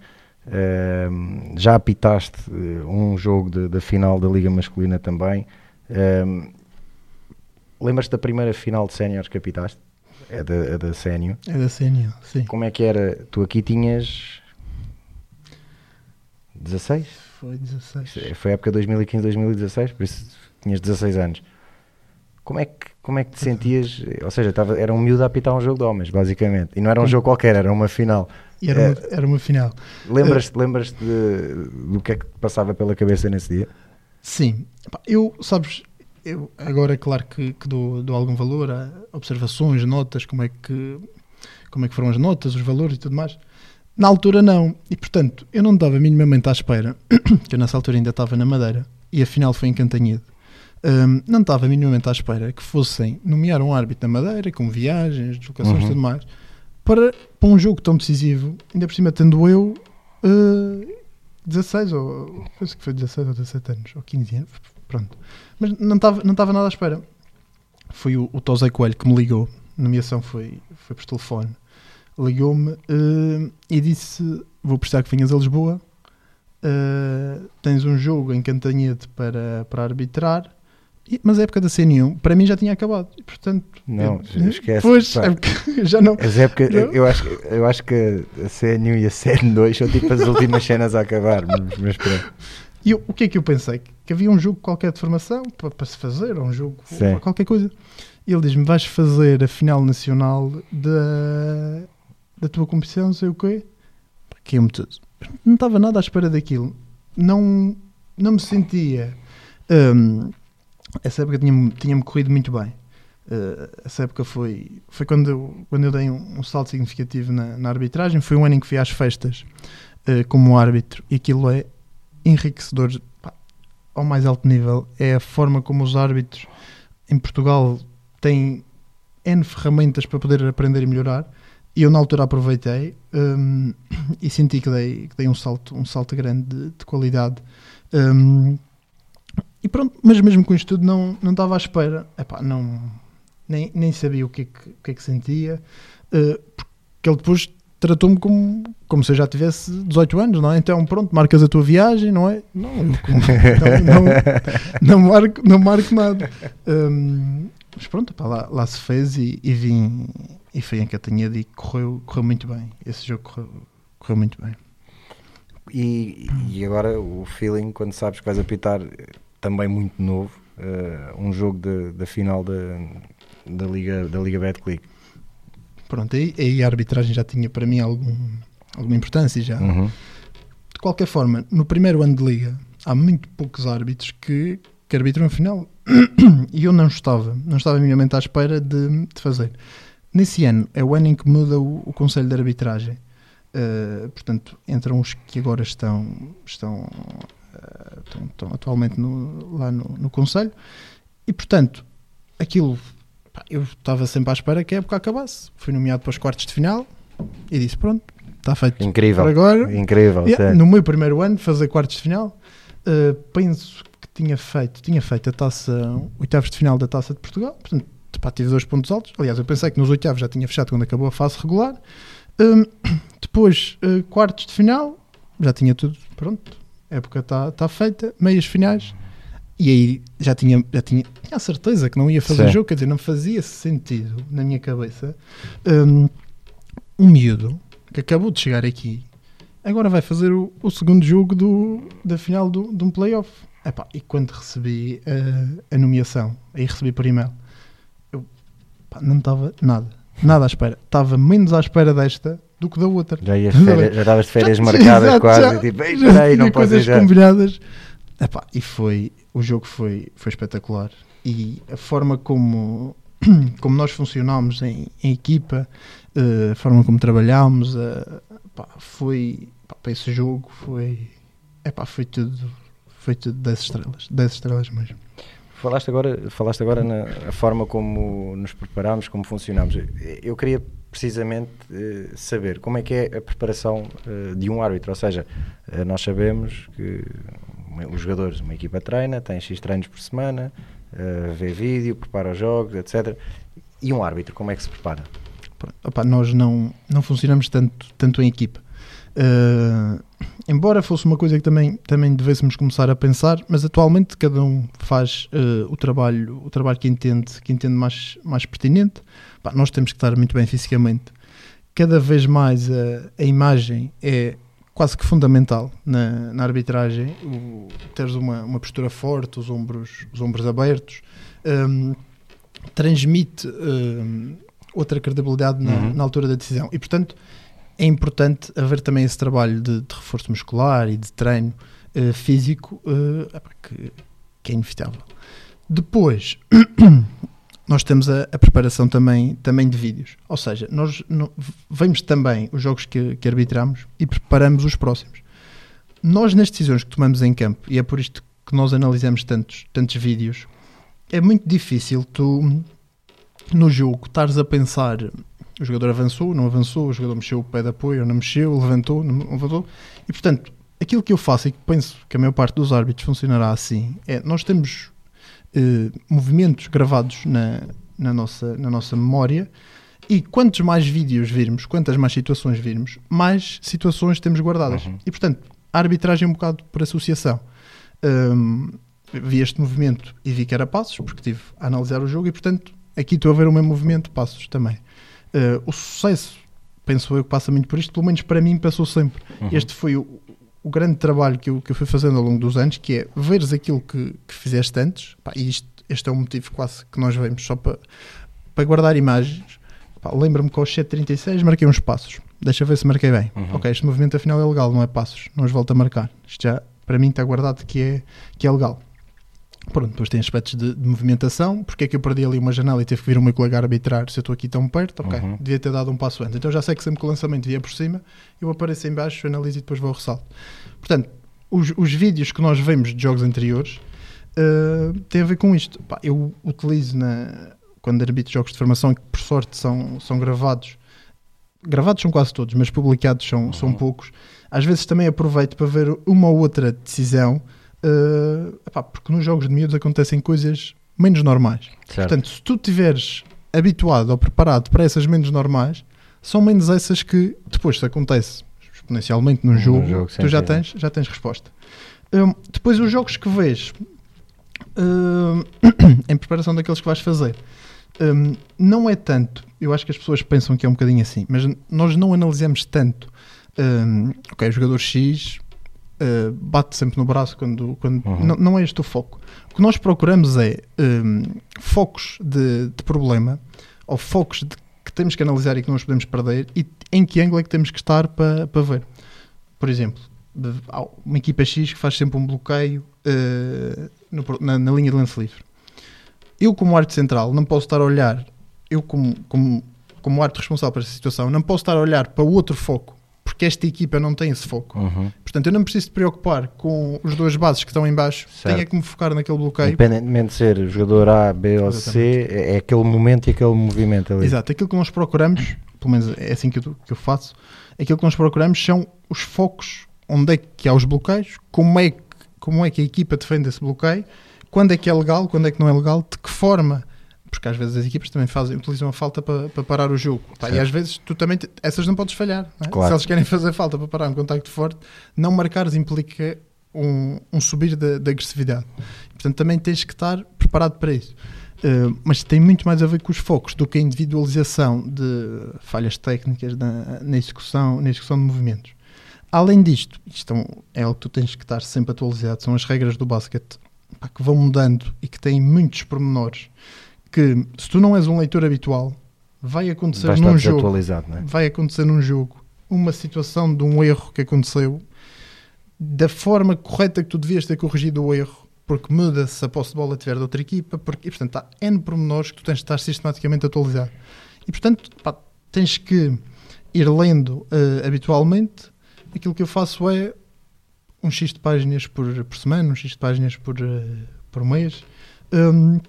Hum, já apitaste uh, um jogo da final da Liga Masculina também. Hum, Lembras-te da primeira final de séniores que apitaste? É da, é da CNU. É da CNU, sim. Como é que era? Tu aqui tinhas 16? Foi 16. Isso é- Foi a época 2015-2016, por isso tinhas 16 anos. Como é que, como é que te sentias? Ou seja, tava, era um miúdo a apitar um jogo de homens, basicamente. E não era um jogo qualquer, era uma final. E era, uma, era uma final. Lembras-te lembras de, do que é que te passava pela cabeça nesse dia? Sim, eu, sabes, eu agora é claro que, que dou, dou algum valor a observações, notas, como é, que, como é que foram as notas, os valores e tudo mais. Na altura não, e portanto eu não estava minimamente à espera, que eu nessa altura ainda estava na Madeira, e a final foi em Cantanhede. Hum, não estava minimamente à espera que fossem nomear um árbitro na Madeira, com viagens, deslocações e Uhum. tudo mais, para, para um jogo tão decisivo, ainda por cima tendo eu eh, 16 ou penso que foi 16 ou 17 anos, ou 15 anos, pronto. Mas não estava não estava nada à espera. Foi o, o Tosé Coelho que me ligou, a nomeação foi, foi por telefone. Ligou-me eh, e disse: Vou precisar que venhas a Lisboa. eh, tens um jogo em Cantanhede para, para arbitrar. Mas a época da CN1 para mim já tinha acabado. E, portanto, Não, eu- esquece, Pois, pá. é já não. As épocas, Não? eu, acho, que- eu acho que a CNU e a CN2 são tipo as últimas cenas a acabar. Mas, mas pronto. E eu- o que é que eu pensei? Que havia um jogo qualquer de formação para, para se fazer, ou um jogo, qualquer coisa. E ele diz-me: vais fazer a final nacional da, da tua competição, não sei o quê. Caiu-me tudo. Não estava nada à espera daquilo. Não, não me sentia. hum, essa época tinha-me tinha corrido muito bem. Uh, essa época foi, foi quando, eu, quando eu dei um, um salto significativo na, na arbitragem. Foi um ano em que fui às festas uh, como árbitro e aquilo é enriquecedor pá, ao mais alto nível. É a forma como os árbitros em Portugal têm N ferramentas para poder aprender e melhorar. E eu na altura aproveitei hum, e senti que dei, que dei um, salto, um salto grande de, de qualidade. Hum, e pronto, mas mesmo com isto tudo não, não estava à espera. Epá, não, nem, nem sabia o que é que, que, é que sentia. Uh, porque ele depois tratou-me como, como se eu já tivesse 18 anos, não é? Então, pronto, marcas a tua viagem, não é? Não, como- não, não, não marco, não marco nada. Hum, mas pronto, lá, lá se fez e, e vim e foi em Catanhede e correu, correu muito bem. Esse jogo correu, correu muito bem. E, e agora o feeling quando sabes que vais apitar também muito novo eh, um jogo da final da, da Liga da Liga Betclic. Pronto, aí, aí a arbitragem já tinha para mim algum, alguma importância já. Uhum. De qualquer forma, no primeiro ano de liga há muito poucos árbitros que, que arbitram a final e eu não estava, não estava minimamente à espera de, de fazer. Nesse ano é o ano em que muda o, o Conselho de Arbitragem. Uh, portanto, entram os que agora estão, estão, uh, estão, estão atualmente no- lá no, no Conselho e, portanto, aquilo pá, eu estava sempre à espera que a época acabasse. Fui nomeado para os quartos de final e disse: Pronto, está feito. Incrível. Por agora, Incrível, Yeah, no meu primeiro ano, fazer quartos de final, uh, penso que tinha feito, tinha feito a taça, oitavos de final da taça de Portugal, portanto, pá, tive dois pontos altos. Aliás, eu pensei que nos oitavos já tinha fechado quando acabou a fase regular. Um, depois, uh, quartos de final, já tinha tudo pronto, a época está tá feita, meias finais. E aí já tinha, já tinha, tinha a certeza que não ia fazer Sim. jogo, quer dizer, não fazia sentido na minha cabeça um, um miúdo que acabou de chegar aqui agora vai fazer o, o segundo jogo do, da final do, de um playoff. Epá, e quando recebi a, a nomeação, aí recebi por e-mail, eu pá, não estava nada. nada à espera. Estava menos à espera desta do que da outra. Já, ias de férias, já estavas de férias Já- marcadas exato, quase, já- e tipo, ei, já peraí, não posso coisas já. combinadas. Epá, e foi, o jogo foi, foi espetacular. E a forma como, como nós funcionámos em, em equipa, eh, a forma como trabalhámos, eh, pá, foi, pá, para esse jogo foi, epá, foi tudo, foi tudo 10 estrelas, 10 estrelas mesmo. Falaste agora, falaste agora na forma como nos preparámos, como funcionámos. Eu queria precisamente eh, saber como é que é a preparação eh, de um árbitro, ou seja, eh, nós sabemos que os jogadores, uma equipa treina, tem X treinos por semana, vê vídeo, prepara os jogos, etc. E um árbitro, como é que se prepara? Opá, nós não, não funcionamos tanto, tanto em equipa. Eh, embora fosse uma coisa que também, também devêssemos começar a pensar, mas atualmente cada um faz eh, o, trabalho, o trabalho que entende, que entende mais, mais pertinente. Pá, nós temos que estar muito bem fisicamente. Cada vez mais a, a imagem é quase que fundamental na, na arbitragem. O, teres uma, uma postura forte, os ombros, os ombros abertos, ehm, transmite ehm, outra credibilidade na, Uhum. na altura da decisão. E, portanto, é importante haver também esse trabalho de, de reforço muscular e de treino eh, físico epá, que, que é inevitável. Depois, nós temos a, a preparação também, também de vídeos. Ou seja, nós no- vemos também os jogos que, que arbitramos e preparamos os próximos. Nós, nas decisões que tomamos em campo, e é por isto que nós analisamos tantos, tantos vídeos, é muito difícil tu, no jogo, estares a pensar o jogador avançou, não avançou, o jogador mexeu o pé de apoio, não mexeu, levantou, não levantou. E, portanto, aquilo que eu faço e que penso que a maior parte dos árbitros funcionará assim é nós temos eh, movimentos gravados na, na, nossa, na nossa memória e quantos mais vídeos virmos, quantas mais situações virmos, mais situações temos guardadas. Uhum. E, portanto, a arbitragem é um bocado por associação. Hum, vi este movimento e vi que era passos, porque estive a analisar o jogo e, portanto, aqui estou a ver o mesmo movimento, passos também. Uh, o sucesso, penso eu que passa muito por isto, pelo menos para mim passou sempre. Uhum. Este foi o, o grande trabalho que eu, que eu fui fazendo ao longo dos anos, que é veres aquilo que, que fizeste antes, pá, e isto, este é o motivo quase que nós vemos só para, para guardar imagens. Lembro-me que aos 7.36 marquei uns passos. Deixa ver se marquei bem. Uhum. Ok, este movimento afinal é legal, não é passos. Não os volto a marcar. Isto já, para mim, está guardado que é, que é legal. Pronto, depois tem aspectos de, de movimentação. Porque é que eu perdi ali uma janela e teve que vir o meu colega arbitrar se eu estou aqui tão perto? Ok, Uhum. devia ter dado um passo antes. Então já sei que sempre que o lançamento vier por cima, eu apareço em baixo, analiso e depois vou ao ressalto. Portanto, os, os vídeos que nós vemos de jogos anteriores uh, têm a ver com isto. Pá, eu utilizo na, quando arbitro jogos de formação, que por sorte são, são gravados. Gravados são quase todos, mas publicados são, são Uhum. poucos. Às vezes também aproveito para ver uma ou outra decisão, uh, epá, porque nos jogos de miúdos acontecem coisas menos normais. Certo. Portanto, se tu estiveres habituado ou preparado para essas menos normais, são menos essas que depois se acontece exponencialmente num No jogo, jogo, sim, tu já tens, já tens resposta. Hum, depois os jogos que vês hum, em preparação daqueles que vais fazer hum, não é tanto, eu acho que as pessoas pensam que é um bocadinho assim, mas nós não analisamos tanto hum, ok, o jogador X uh, bate sempre no braço quando, quando Uhum. não, não é este o foco. O que nós procuramos é hum, focos de, de problema ou focos de- que temos que analisar e que não os podemos perder e em que ângulo é que temos que estar para, para ver. Por exemplo, de- há uma equipa X que faz sempre um bloqueio uh, no na, na linha de lance livre. Eu, como arte central, não posso estar a olhar, eu, como, como, como arte responsável por essa situação, não posso estar a olhar para outro foco, porque esta equipa não tem esse foco. Uhum. Portanto, eu não preciso de preocupar com os dois bases que estão em baixo, Certo. tenho é que me focar naquele bloqueio. Independentemente de ser jogador A, B ou C, é, é aquele momento e aquele movimento ali. Exato, aquilo que nós procuramos, pelo menos é assim que eu, que eu faço, aquilo que nós procuramos são os focos, onde é que há os bloqueios, como é como é que a equipa defende esse bloqueio, quando é que é legal, quando é que não é legal, de que forma, porque às vezes as equipas também fazem, utilizam a falta para, para parar o jogo. Pá, e às vezes tu também, te- essas não podes falhar. não é? Claro. Se eles querem fazer falta para parar um contacto forte, não marcares implica um, um subir da, da agressividade. Portanto, também tens que estar preparado para isso. Uh, mas tem muito mais a ver com os focos do que a individualização de falhas técnicas na, na execução, na execução de movimentos. Além disto, isto é algo que tu tens que estar sempre atualizado, são as regras do basquete pá, que vão mudando e que têm muitos pormenores que se tu não és um leitor habitual, vai acontecer Vai num jogo, é? vai acontecer num jogo uma situação de um erro que aconteceu da forma correta que tu devias ter corrigido o erro, porque muda se a posse de bola tiver de outra equipa, porque, e portanto há N pormenores que tu tens de estar sistematicamente atualizado. E portanto, pá, tens que ir lendo eh, habitualmente. Aquilo que eu faço é um X de páginas por, por semana, um X de páginas por, eh, por mês, hum,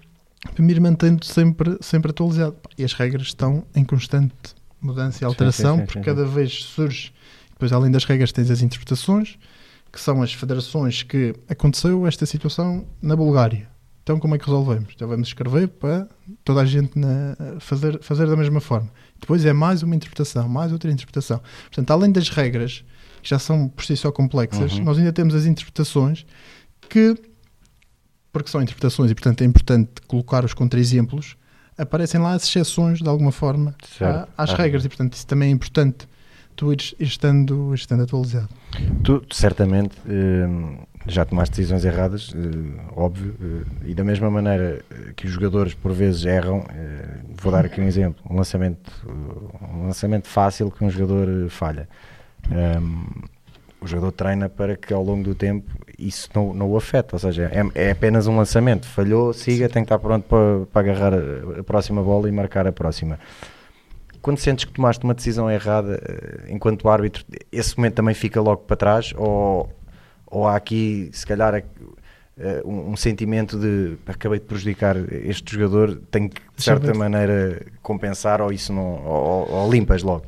para me ir mantendo sempre, sempre atualizado. E as regras estão em constante mudança e alteração, sim, sim, porque sim. cada vez surge, depois além das regras tens as interpretações, que são as federações que aconteceu esta situação na Bulgária. Então como é que resolvemos? Então vamos escrever para toda a gente na- fazer, fazer da mesma forma. Depois é mais uma interpretação, mais outra interpretação. Portanto, além das regras, que já são por si só complexas, Uhum. nós ainda temos as interpretações que, porque são interpretações e portanto é importante colocar os contra-exemplos, aparecem lá as exceções de alguma forma à- às Ah. regras e portanto isso também é importante tu ires ir estando, estando atualizado. Tu, certamente, hum, já tomaste decisões erradas, eh, óbvio, eh, e da mesma maneira que os jogadores por vezes erram, vou dar aqui um exemplo, um lançamento, um lançamento fácil que um jogador falha. Hum, o jogador treina para que ao longo do tempo isso não, não o afeta, ou seja, é, é apenas um lançamento, falhou, siga, tem que estar pronto para, para agarrar a, a próxima bola e marcar a próxima quando sentes que tomaste uma decisão errada eh, enquanto árbitro, esse momento também fica logo para trás? Ou, ou há aqui, se calhar, eh, um, um sentimento de acabei de prejudicar este jogador, tenho que de certa maneira compensar ou isso não, ou, ou limpas logo?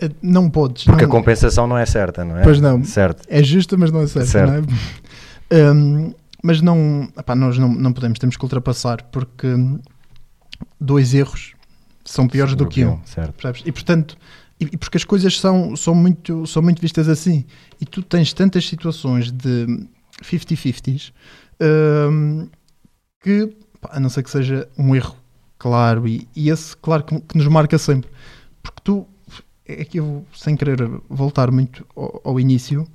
Eh, Não podes. Porque não, a compensação não é certa, não é? Pois não. Certo. É justa, mas não é certa, Certo. não é? Hum, mas não, epá, nós não, não podemos, temos que ultrapassar, porque dois erros são piores do que um. Certo. percebes? E portanto, e, e porque as coisas são, são, muito, são muito vistas assim, e tu tens tantas situações de 50-50s hum, que, pá, a não ser que seja um erro claro, e, e esse, claro, que, que nos marca sempre, porque tu, é que eu, sem querer voltar muito ao, ao início,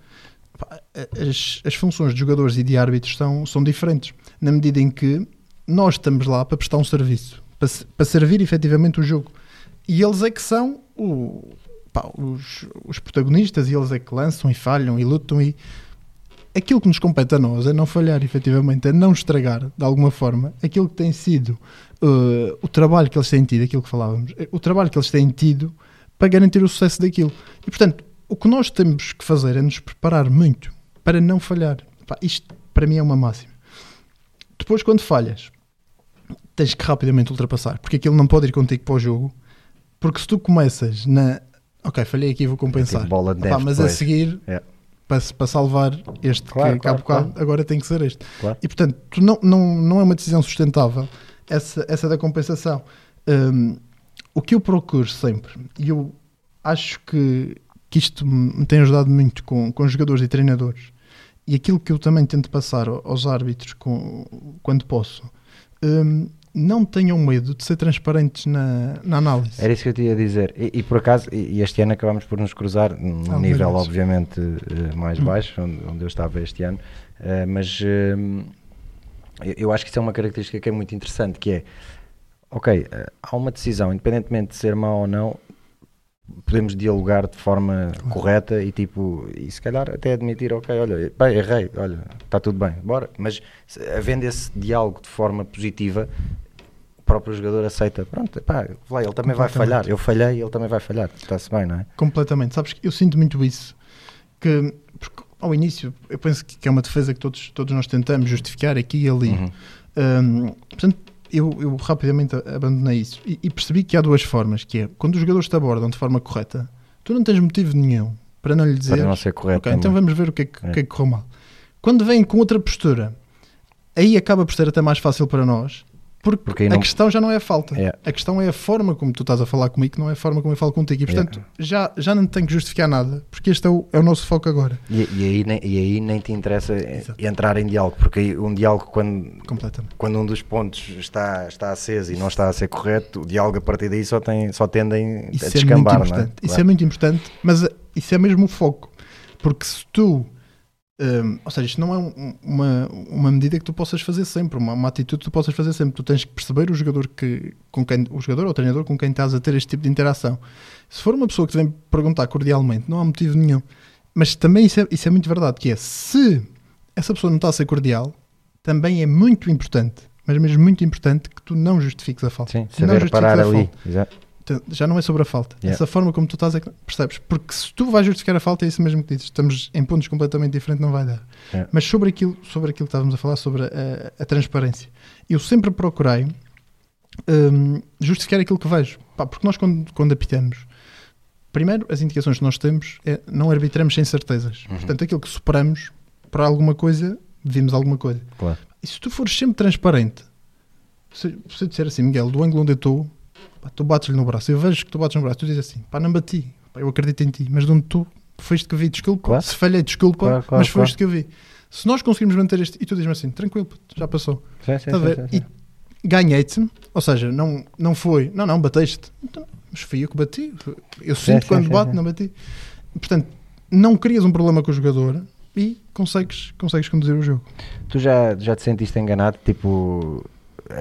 as, as funções de jogadores e de árbitros são, são diferentes, na medida em que nós estamos lá para prestar um serviço, para, para servir efetivamente o jogo. E eles é que são o- pá, os, os protagonistas, e eles é que lançam e falham e lutam. E aquilo que nos compete a nós é não falhar, efetivamente, é não estragar de alguma forma aquilo que tem sido uh, o trabalho que eles têm tido, aquilo que falávamos, eh, o trabalho que eles têm tido para garantir o sucesso daquilo. E portanto, o que nós temos que fazer é nos preparar muito para não falhar. Pá, isto para mim é uma máxima. Depois, quando falhas, tens que rapidamente ultrapassar, porque aquilo não pode ir contigo para o jogo. Porque se tu começas na ok, falhei aqui, vou compensar, Tipo bola de neve mas a depois. seguir É. para, para salvar este Claro, que, claro, claro. agora tem que ser este. Claro. E portanto, tu não, não, não é uma decisão sustentável essa, essa da compensação. Hum, o que eu procuro sempre, e eu acho que, que isto me tem ajudado muito com, com jogadores e treinadores, e aquilo que eu também tento passar ao- aos árbitros com, quando posso, hum, não tenham medo de ser transparentes na, na análise. Era isso que eu te ia dizer. E, e por acaso, e, este ano acabámos por nos cruzar num Algumas nível, obviamente, eh, mais Hum. baixo, onde, onde eu estava este ano, Eh, mas eu- eu acho que isso é uma característica que é muito interessante, que é, ok, eh, há uma decisão, independentemente de ser má ou não, podemos dialogar de forma Claro. correta e tipo, e se calhar até admitir, ok, olha, bem, errei, olha, está tudo bem, bora. Mas havendo esse diálogo de forma positiva, o próprio jogador aceita, pronto, pá, ele também vai falhar, eu falhei, ele também vai falhar, está-se bem, não é? Completamente. Sabes que eu sinto muito isso. Que porque ao início eu penso que é uma defesa que todos, todos nós tentamos justificar aqui e ali. Uhum. Hum, portanto, eu, eu rapidamente abandonei isso e, e percebi que há duas formas, que é quando os jogadores te abordam de forma correta, tu não tens motivo nenhum para não lhe dizer Para não ser correto. ok, então vamos ver o que é que, É. que é que correu mal. Quando vêm com outra postura, aí acaba por ser até mais fácil para nós, porque, Porque a não- questão já não é a falta. É. A questão é a forma como tu estás a falar comigo, que não é a forma como eu falo contigo. E portanto, já, já não tenho que justificar nada, porque este é o, é o nosso foco agora. E, e aí, nem, e aí nem te interessa eh, Exato. entrar em diálogo, porque aí um diálogo, quando, quando um dos pontos está, está aceso e não está a ser correto, o diálogo a partir daí só, tem, só tendem Isso a é muito descambar, não é? importante. Isso Claro. é muito importante, mas uh, isso é mesmo o foco. Porque se tu Um, ou seja, isto não é um, uma, uma medida que tu possas fazer sempre, uma, uma, atitude que tu possas fazer sempre. Tu tens que perceber o jogador que, com quem, o jogador ou o treinador com quem estás a ter este tipo de interação. Se for uma pessoa que te vem perguntar cordialmente, não há motivo nenhum. Mas também isso é, isso é muito verdade, que é se essa pessoa não está a ser cordial, também é muito importante, mas mesmo muito importante que tu não justifiques a falta. Sim, não saber parar ali. Exato. Já não é sobre a falta. Yeah. Essa forma como tu estás a... Percebes? Porque se tu vais justificar a falta, é isso mesmo que dizes. Estamos em pontos completamente diferentes, não vai dar. Yeah. Mas sobre aquilo, sobre aquilo que estávamos a falar, sobre a, a transparência. Eu sempre procurei hum, justificar aquilo que vejo. Pá, porque nós, quando, quando apitamos, primeiro, as indicações que nós temos é não arbitramos sem certezas. Uhum. Portanto, aquilo que superamos para alguma coisa, vimos alguma coisa. Claro. E se tu fores sempre transparente, se, se eu disser assim, Miguel, do ângulo onde eu estou, pá, tu bates-lhe no braço, eu vejo que tu bates no braço, tu dizes assim, pá, não bati, pá, eu acredito em ti, mas de onde tu foste que vi, desculpa, Claro. se falhei, desculpa, Claro, claro, mas foste que eu vi. Se nós conseguirmos manter este, e tu dizes-me assim, tranquilo, já passou, Sim, sim, a sim, ver? sim, sim. E ganhei-te, ou seja, não, não foi, não, não, bateste, então, mas fui eu que bati, eu sinto quando bato, não bati. Portanto, não crias um problema com o jogador e consegues, consegues conduzir o jogo. Tu já, já te sentiste enganado? Tipo,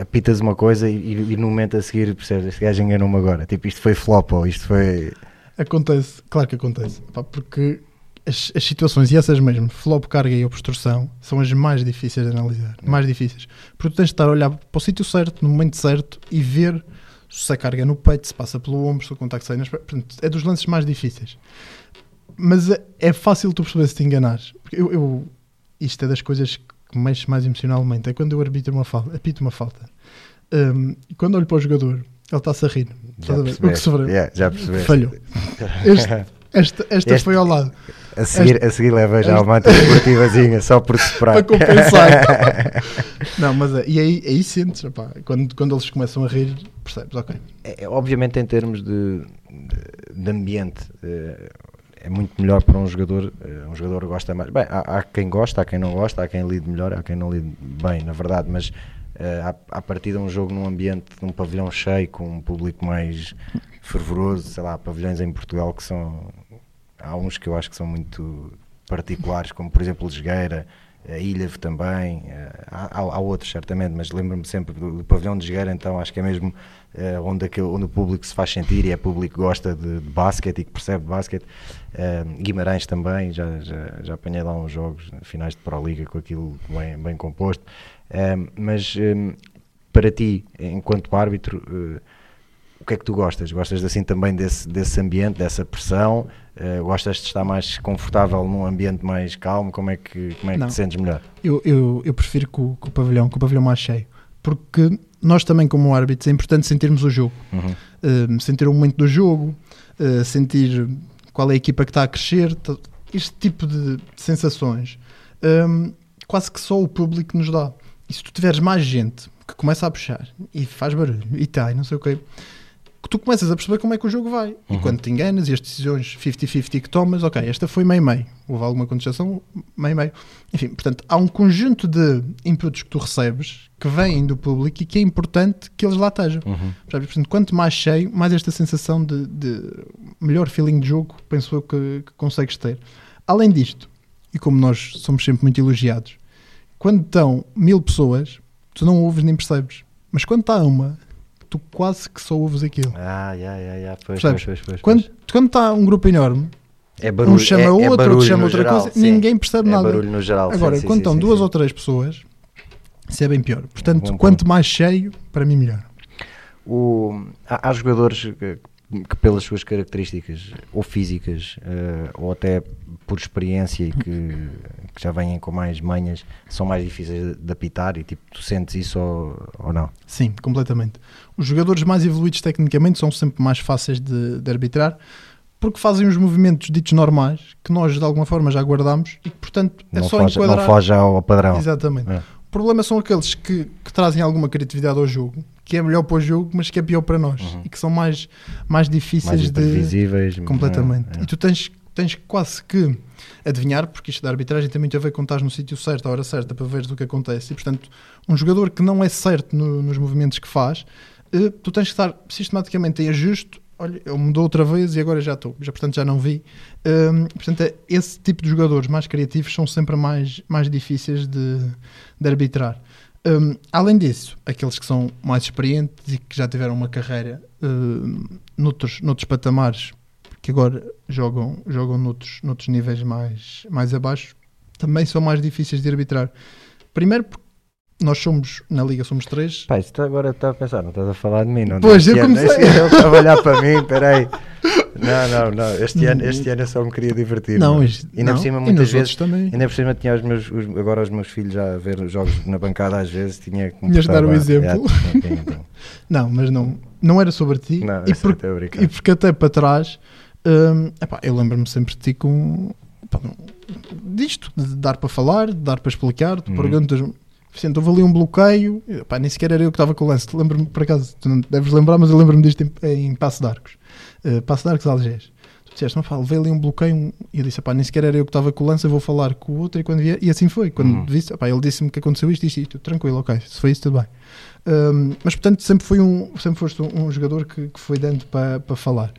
apitas uma coisa e, e no momento a seguir percebes, este gajo enganou-me agora. Tipo, isto foi flop ou isto foi. Acontece, claro que acontece, pá, porque as, as situações, e essas mesmo, flop, carga e obstrução, são as mais difíceis de analisar. Mais difíceis. Porque tu tens de estar a olhar para o sítio certo, no momento certo, e ver se a carga é no peito, se passa pelo ombro, se o contacto sai nas. Portanto, é dos lances mais difíceis. Mas é, é fácil tu perceber se te enganares. Porque eu, eu- isto é das coisas que mexe mais emocionalmente. É quando eu arbitro uma falta, apito uma falta. Hum, e quando olho para o jogador, ele está-se a rir. Já a ver? O que sofreu. Yeah, já percebeste. Falhou. Este- esta esta Este- foi ao lado. A seguir, a seguir leva já este- uma antidesportivazinha só por separar. Para compensar. Não, mas é, e aí, aí sentes, opá, quando, quando eles começam a rir, percebes, ok. É, é, obviamente, em termos de, de, de ambiente, eh, é muito melhor para um jogador. eh, Um jogador gosta mais. Bem, há, há quem gosta, há quem não gosta, há quem lide melhor, há quem não lide bem, na verdade, mas eh, à, à partida, um jogo num ambiente, num pavilhão cheio, com um público mais fervoroso, sei lá, pavilhões em Portugal que são. Há uns que eu acho que são muito particulares, como por exemplo Lisgueira, a Ilha também, eh, há, há- outros certamente, mas lembro-me sempre do, do pavilhão de Jogueira, então acho que é mesmo eh, onde, aquele- onde o público se faz sentir e é público que gosta de, de basquete e que percebe basquete. Eh, Guimarães também, já, já, já apanhei lá uns jogos, finais de Pro Liga com aquilo bem, bem composto. Mas para ti, enquanto árbitro, o que é que tu gostas? Gostas assim também desse, desse ambiente, dessa pressão? Eh, gostas de estar mais confortável num ambiente mais calmo? Como é que, como é que Não. te sentes melhor? Eu, eu, eu prefiro que o, que o pavilhão, que o pavilhão mais cheio. Porque nós também, como árbitros, é importante sentirmos o jogo. Uhum. Uh, sentir o momento do jogo, uh, sentir qual é a equipa que está a crescer, este tipo de, sensações, um, quase que só o público nos dá. E se tu tiveres mais gente que começa a puxar e faz barulho e tá, e não sei o quê, que tu começas a perceber como é que o jogo vai. E Uhum. quando te enganas e as decisões 50-50 que tomas, ok, esta foi meio-meio. Houve alguma contestação, meio-meio. Enfim, portanto, há um conjunto de inputs que tu recebes que vêm do público e que é importante que eles lá estejam. Uhum. Portanto, quanto mais cheio, mais esta sensação de, de melhor feeling de jogo, penso eu que, que consegues ter. Além disto, e como nós somos sempre muito elogiados, quando estão mil pessoas, tu não ouves nem percebes. Mas quando está uma, tu quase que só ouves aquilo. Ah, já, já, já, pois, pois, pois, pois, Quando, está um grupo enorme, É barulho, um chama é, é outro, outro barulho chama outra geral, coisa, sim. ninguém percebe É nada. barulho no geral. Agora, sim, quando sim, estão duas ou três pessoas, isso é bem pior. Portanto, Bom quanto mais cheio, para mim melhor. O, há, há jogadores que, que pelas suas características, ou físicas, eh, ou até por experiência e que, que já vêm com mais manhas, são mais difíceis de, de apitar e tipo, tu sentes isso ou, ou não? Sim, completamente. Os jogadores mais evoluídos tecnicamente são sempre mais fáceis de, de arbitrar porque fazem os movimentos ditos normais que nós de alguma forma já guardamos e que, portanto, é não, só foge, enquadrar. não foge ao padrão. Exatamente. É. O problema são aqueles que, que trazem alguma criatividade ao jogo, que é melhor para o jogo, mas que é pior para nós Uhum. e que são mais, mais difíceis mais de. imprevisíveis. Completamente. é, é. E tu tens, tens quase que adivinhar, porque isto da arbitragem tem muito a ver com estás no sítio certo, à hora certa, para veres o que acontece. E, portanto, um jogador que não é certo no- nos movimentos que faz, tu tens que estar sistematicamente em ajuste olha, ele mudou outra vez e agora já estou, já, portanto já não vi. Um, portanto, é, esse tipo de jogadores mais criativos são sempre mais, mais difíceis de, de arbitrar. Um, além disso, aqueles que são mais experientes e que já tiveram uma carreira um, noutros, noutros patamares, que agora jogam, jogam noutros, noutros níveis mais, mais abaixo, também são mais difíceis de arbitrar. Primeiro porque nós somos, na Liga somos três. Pai, tu agora está a pensar, não estás a falar de mim, não Pois, este eu ano- comecei. este ano olhar para mim, peraí. Não, não, não. Este ano, este ano eu só me queria divertir. não, meu. isto- Ainda não, por cima, e muitas vezes. também. Ainda por cima tinha os meus, os- agora os meus filhos já a ver jogos na bancada às vezes, tinha que Tinhas de dar o bem. exemplo. Tinha, tinha. Não, mas não, não era sobre ti. Não, e, por- e porque até para trás, hum, epá, eu lembro-me sempre de ti com pá, disto, de dar para falar, de dar para explicar, tu Uhum. perguntas Vicente, houve ali um bloqueio, epá, nem sequer era eu que estava com o lance, lembro-me por acaso, tu não deves lembrar, mas eu lembro-me disto em, em Passo de Arcos, uh, Passo de Arcos Algés. Tu disseste, não fala, veio ali um bloqueio, e eu disse, epá, nem sequer era eu que estava com o lance, eu vou falar com o outro, e quando vier, e assim foi, quando Uhum. visse, epá, ele disse-me que aconteceu isto, isto, isto, tranquilo, ok, se foi isso, tudo bem. Um, mas portanto sempre foi um sempre foste um, um jogador que, que foi dando para falar.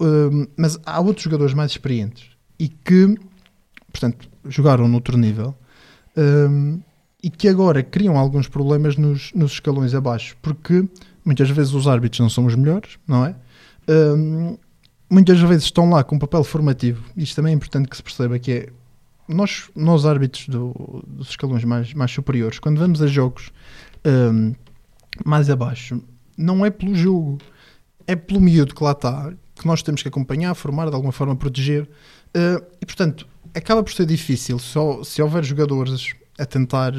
Um, mas há outros jogadores mais experientes e que portanto jogaram noutro nível. Um, e que agora criam alguns problemas nos, nos escalões abaixo porque muitas vezes os árbitros não são os melhores não é Um, muitas vezes estão lá com um papel formativo isto também é importante que se perceba que é nós, nós árbitros do- dos escalões mais, mais superiores, quando vamos a jogos hum, mais abaixo, não é pelo jogo, é pelo miúdo que lá está, que nós temos que acompanhar, formar, de alguma forma proteger. Uh, e portanto, acaba por ser difícil só, se houver jogadores a tentar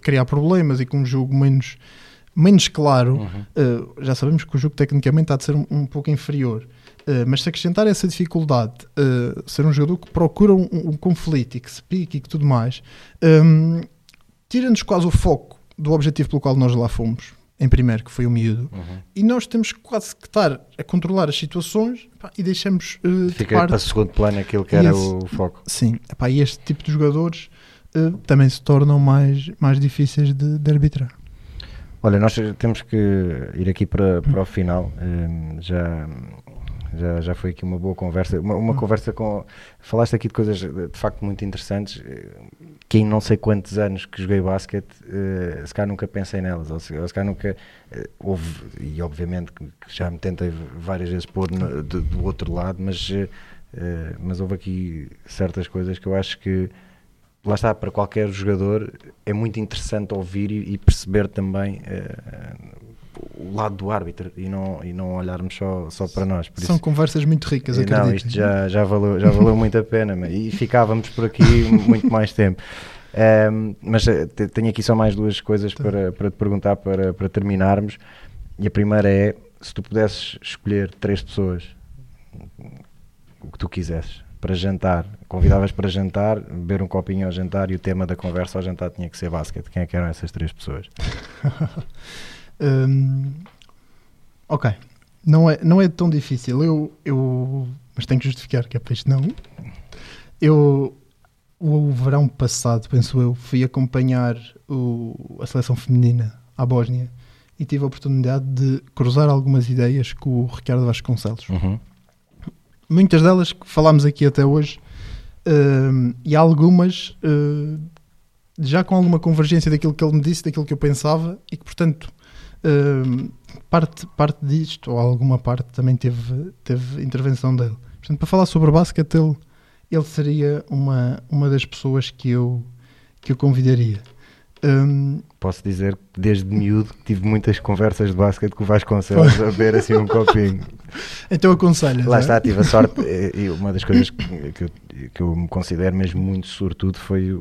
criar problemas e com um jogo menos, menos claro. Uhum. Uh, já sabemos que o jogo tecnicamente há de ser um, um pouco inferior. Uh, mas se acrescentar essa dificuldade, uh, ser um jogador que procura um, um conflito e que se pique e que tudo mais, um, tira-nos quase o foco do objetivo pelo qual nós lá fomos, em primeiro, que foi o miúdo, Uhum. e nós temos quase que estar a controlar as situações pá, e deixamos uh, de Fica parte. para segundo plano aquilo que era Isso. o foco. Sim, epá, e este tipo de jogadores uh, também se tornam mais, mais difíceis de, de arbitrar. Olha, nós temos que ir aqui para, para o final. Hum, já, já, já foi aqui uma boa conversa. Uma, uma Hum. conversa com. Falaste aqui de coisas de, facto muito interessantes. eh, Que em não sei quantos anos que joguei basquete, eh, se calhar nunca pensei nelas. Ou se, ou se calhar nunca. eh, houve, e obviamente que já me tentei várias vezes pôr no- do, do outro lado, mas, eh, eh, mas houve aqui certas coisas que eu acho que lá está, para qualquer jogador é muito interessante ouvir e, e perceber também eh, o lado do árbitro e não, e não olharmos só, só para nós. Por São isso, conversas muito ricas, eh, acredito. não, isto já, já, valeu, já valeu muito a pena mas- e ficávamos por aqui muito mais tempo. Ehm, mas eh, te- tenho aqui só mais duas coisas Tá. para, para te perguntar para, para terminarmos. E a primeira é: se tu pudesses escolher três pessoas, o que tu quisesses, para jantar, convidavas para jantar, beber um copinho ao jantar e o tema da conversa ao jantar tinha que ser basquete. Quem é que eram essas três pessoas? Hum, ok, não é, não é tão difícil. Eu, eu, mas tenho que justificar que é para isto não. Eu, o verão passado, penso eu, fui acompanhar o, a seleção feminina à Bósnia e tive a oportunidade de cruzar algumas ideias com o Ricardo Vasconcelos. Uhum. Muitas delas que falámos aqui até hoje hum, e algumas hum, já com alguma convergência daquilo que ele me disse, daquilo que eu pensava e que, portanto, hum, parte, parte disto, ou alguma parte, também teve, teve intervenção dele. Portanto, para falar sobre basquete, ele, ele seria uma, uma das pessoas que eu, que eu convidaria. Hum, Posso dizer que desde miúdo tive muitas conversas de basquete com o Vasconcelos a beber assim um copinho. então aconselhas. Lá é? está, tive a sorte. eh, E uma das coisas que, que, eu, que eu me considero mesmo muito sortudo foi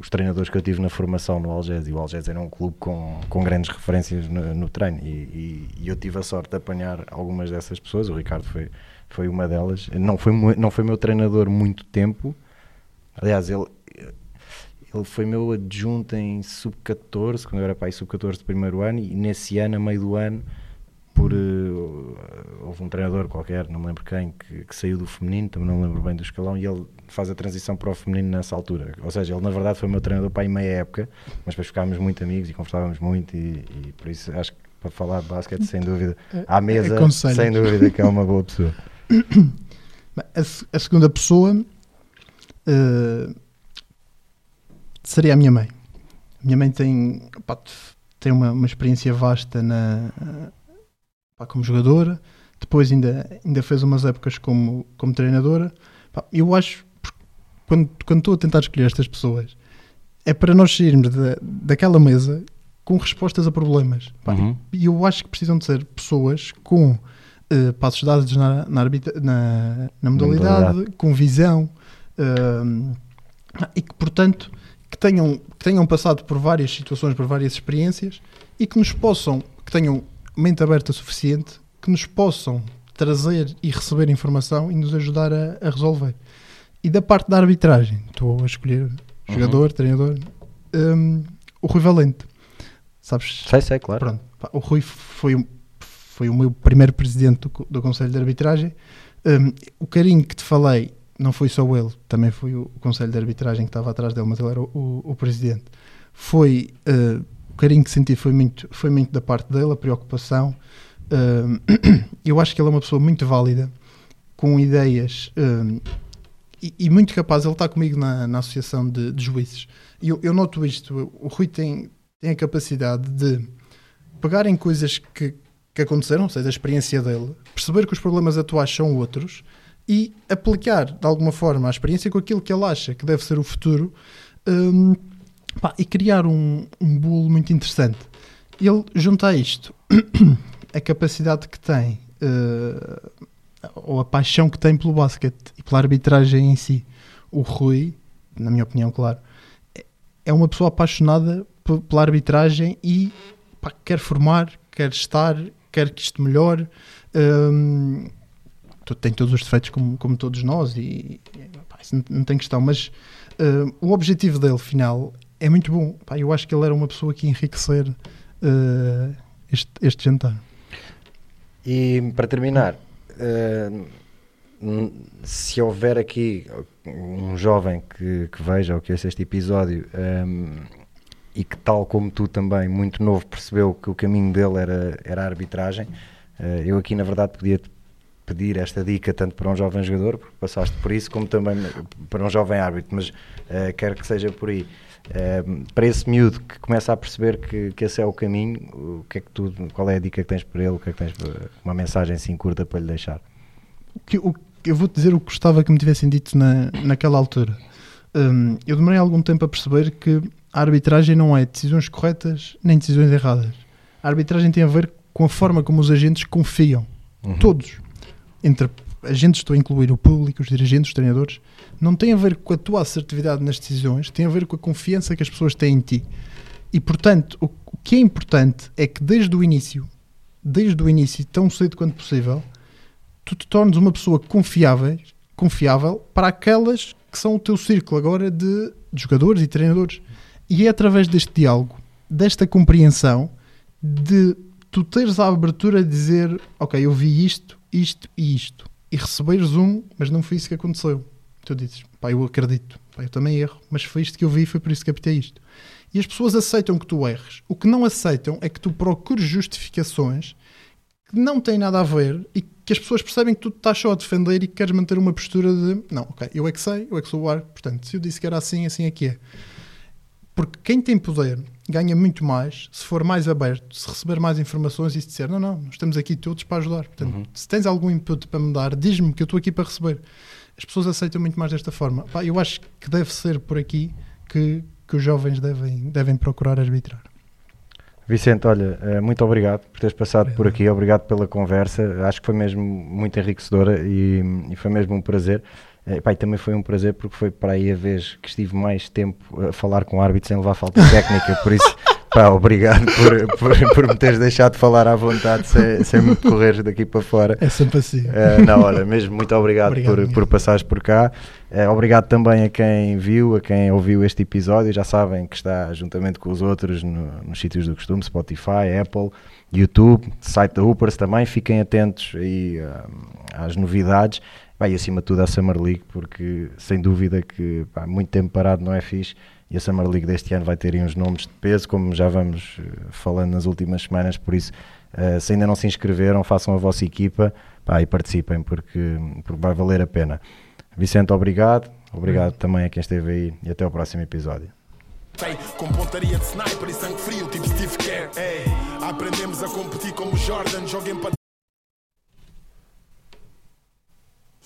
os treinadores que eu tive na formação no Algés. E o Algés era um clube com, com grandes referências no, no treino. E, e- e eu tive a sorte de apanhar algumas dessas pessoas. O Ricardo foi, foi uma delas. Não foi, não foi meu treinador muito tempo. Aliás, ele. Ele foi meu adjunto em sub-14, quando eu era pai sub-14 do primeiro ano, e nesse ano, a meio do ano, por eh, houve um treinador qualquer, não me lembro quem, que, que saiu do feminino, também não me lembro bem do escalão, e ele faz a transição para o feminino nessa altura. Ou seja, ele na verdade foi meu treinador para aí meia época, mas depois ficámos muito amigos e conversávamos muito, e, e por isso acho que para falar de basquete, sem dúvida. À É mesa, Aconselhas. sem dúvida que é uma boa pessoa. A, a segunda pessoa eh, seria a minha mãe. A minha mãe tem, pá, tem uma, uma experiência vasta na, pá, como jogadora, depois ainda, ainda fez umas épocas como, como treinadora. Pá, eu acho, quando, quando estou a tentar escolher estas pessoas, é para nós sairmos da, daquela mesa com respostas a problemas. Uhum. e eu acho que precisam de ser pessoas com eh, passos dados na, na, na, na modalidade, com visão ehm, e que, portanto, que tenham, que tenham passado por várias situações, por várias experiências e que nos possam, que tenham mente aberta suficiente, que nos possam trazer e receber informação e nos ajudar a, a resolver. E da parte da arbitragem, estou a escolher jogador, treinador, ehm, o Rui Valente. Sabes, Sei, sei, claro. Pronto, pá, o Rui foi, o- foi o meu primeiro presidente do, do Conselho de Arbitragem. Um, o carinho que te falei não foi só ele, também foi o, Conselho de Arbitragem que estava atrás dele, mas ele era o, o- o presidente. Foi uh, o carinho que senti foi muito, foi muito da parte dele, a preocupação. Um, eu acho que ele é uma pessoa muito válida, com ideias um, e, e muito capaz. Ele está comigo na, na Associação de, de Juízes. E eu, eu noto isto: o Rui tem, tem a capacidade de pegar em coisas que, que aconteceram, ou seja, a experiência dele, perceber que os problemas atuais são outros e aplicar de alguma forma a experiência com aquilo que ele acha que deve ser o futuro hum, pá, e criar um, um bolo muito interessante. Ele junta a isto a capacidade que tem eh, ou a paixão que tem pelo basquete e pela arbitragem em si. O Rui, na minha opinião, claro, é- uma pessoa apaixonada pela arbitragem e pá, quer formar, quer estar, quer que isto melhore. To- tem todos os defeitos como, como todos nós e pá, isso não, não tem questão, mas hum, o objetivo dele final é muito bom. Pá, eu acho que ele era uma pessoa que ia enriquecer uh, este, este jantar. E para terminar, hum, se houver aqui um jovem que, que veja ou que ouça este episódio hum, e que, tal como tu também, muito novo, percebeu que o caminho dele era, era a arbitragem, eu aqui na verdade podia pedir esta dica tanto para um jovem jogador, porque passaste por isso, como também para um jovem árbitro, mas eh, quero que seja por aí. Eh, para esse miúdo que começa a perceber que, que esse é o caminho, o que é que tu, qual é a dica que tens para ele? O que é que tens uma mensagem assim curta para lhe deixar? O que, o, eu vou dizer o que gostava que me tivessem dito na, naquela altura. Hum, eu demorei algum tempo a perceber que a arbitragem não é decisões corretas nem decisões erradas. A arbitragem tem a ver com a forma como os agentes confiam. Uhum. Todos. Entre agentes, estou a incluir o público, os dirigentes, os treinadores. Não tem a ver com a tua assertividade nas decisões, tem a ver com a confiança que as pessoas têm em ti. E, portanto, o, o que é importante é que desde o início, desde o início, tão cedo quanto possível, tu te tornes uma pessoa confiável, confiável para aquelas que são o teu círculo agora de, de jogadores e treinadores. E é através deste diálogo, desta compreensão, de tu teres a abertura de dizer: Ok, eu vi isto, isto e isto, e receberes um, mas não foi isso que aconteceu. Tu dizes: Pá, eu acredito, pá, eu também erro, mas foi isto que eu vi, foi por isso que apitei isto. E as pessoas aceitam que tu erres. O que não aceitam é que tu procures justificações que não têm nada a ver e que as pessoas percebem que tu estás só a defender e que queres manter uma postura de não, ok, eu é que sei, eu é que sou o ar, portanto, se eu disse que era assim, assim é que é. Porque quem tem poder ganha muito mais se for mais aberto, se receber mais informações e se disser não, não, nós estamos aqui todos para ajudar. Portanto, Uhum. se tens algum input para me dar, diz-me que eu estou aqui para receber. As pessoas aceitam muito mais desta forma. Pá, eu acho que deve ser por aqui que, que os jovens devem, devem procurar arbitrar. Vicente, olha, eh, muito obrigado por teres passado por aqui, obrigado pela conversa, acho que foi mesmo muito enriquecedora e, e foi mesmo um prazer. Eh, e também foi um prazer porque foi para aí a vez que estive mais tempo a falar com árbitros sem levar falta técnica, por isso, pá, obrigado por, por, por me teres deixado falar à vontade sem, sem me correres daqui para fora. É sempre assim. Uh, na hora, mesmo muito obrigado, Obrigado, por, por passares por cá. Uh, obrigado também a quem viu, a quem ouviu este episódio. Já sabem que está juntamente com os outros no- nos sítios do costume: Spotify, Apple, YouTube, site da Hoopers também. Fiquem atentos aí uh, às novidades. Vai acima de tudo à Summer League, porque sem dúvida que pá, muito tempo parado não é fixe e a Summer League deste ano vai ter uns nomes de peso, como já vamos uh, falando nas últimas semanas, por isso, uh, se ainda não se inscreveram, façam a vossa equipa pá, e participem, porque, porque vai valer a pena. Vicente, obrigado. Obrigado também a quem esteve aí e até o próximo episódio. Com pontaria de sniper e sangue frio, tipo Steve aprendemos a competir como Jordan.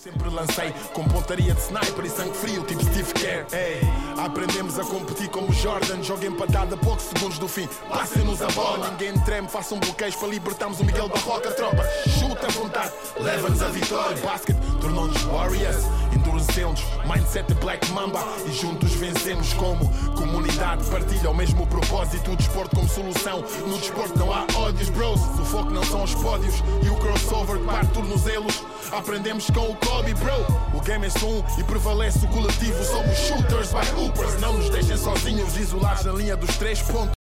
Sempre lancei com pontaria de sniper e sangue frio, tipo Steve Kerr. Ei, aprendemos a competir como Jordan, joga empatada poucos segundos do fim. Passem-nos a bola, ninguém treme, façam bloqueios para libertarmos o Miguel Barroca. Tropa, chuta à vontade, leva-nos a vitória. Basket tornou-nos Warriors, endurecemos, mindset de Black Mamba e juntos vencemos como comunidade. Partilha o mesmo propósito, o desporto como solução. No desporto não há ódios, bros. O foco não são os pódios e o crossover que parte tornozelos. Aprendemos com o Kobe, bro. O game é um e prevalece o coletivo. Somos shooters by hoopers. Não nos deixem sozinhos, isolados na linha dos três pontos.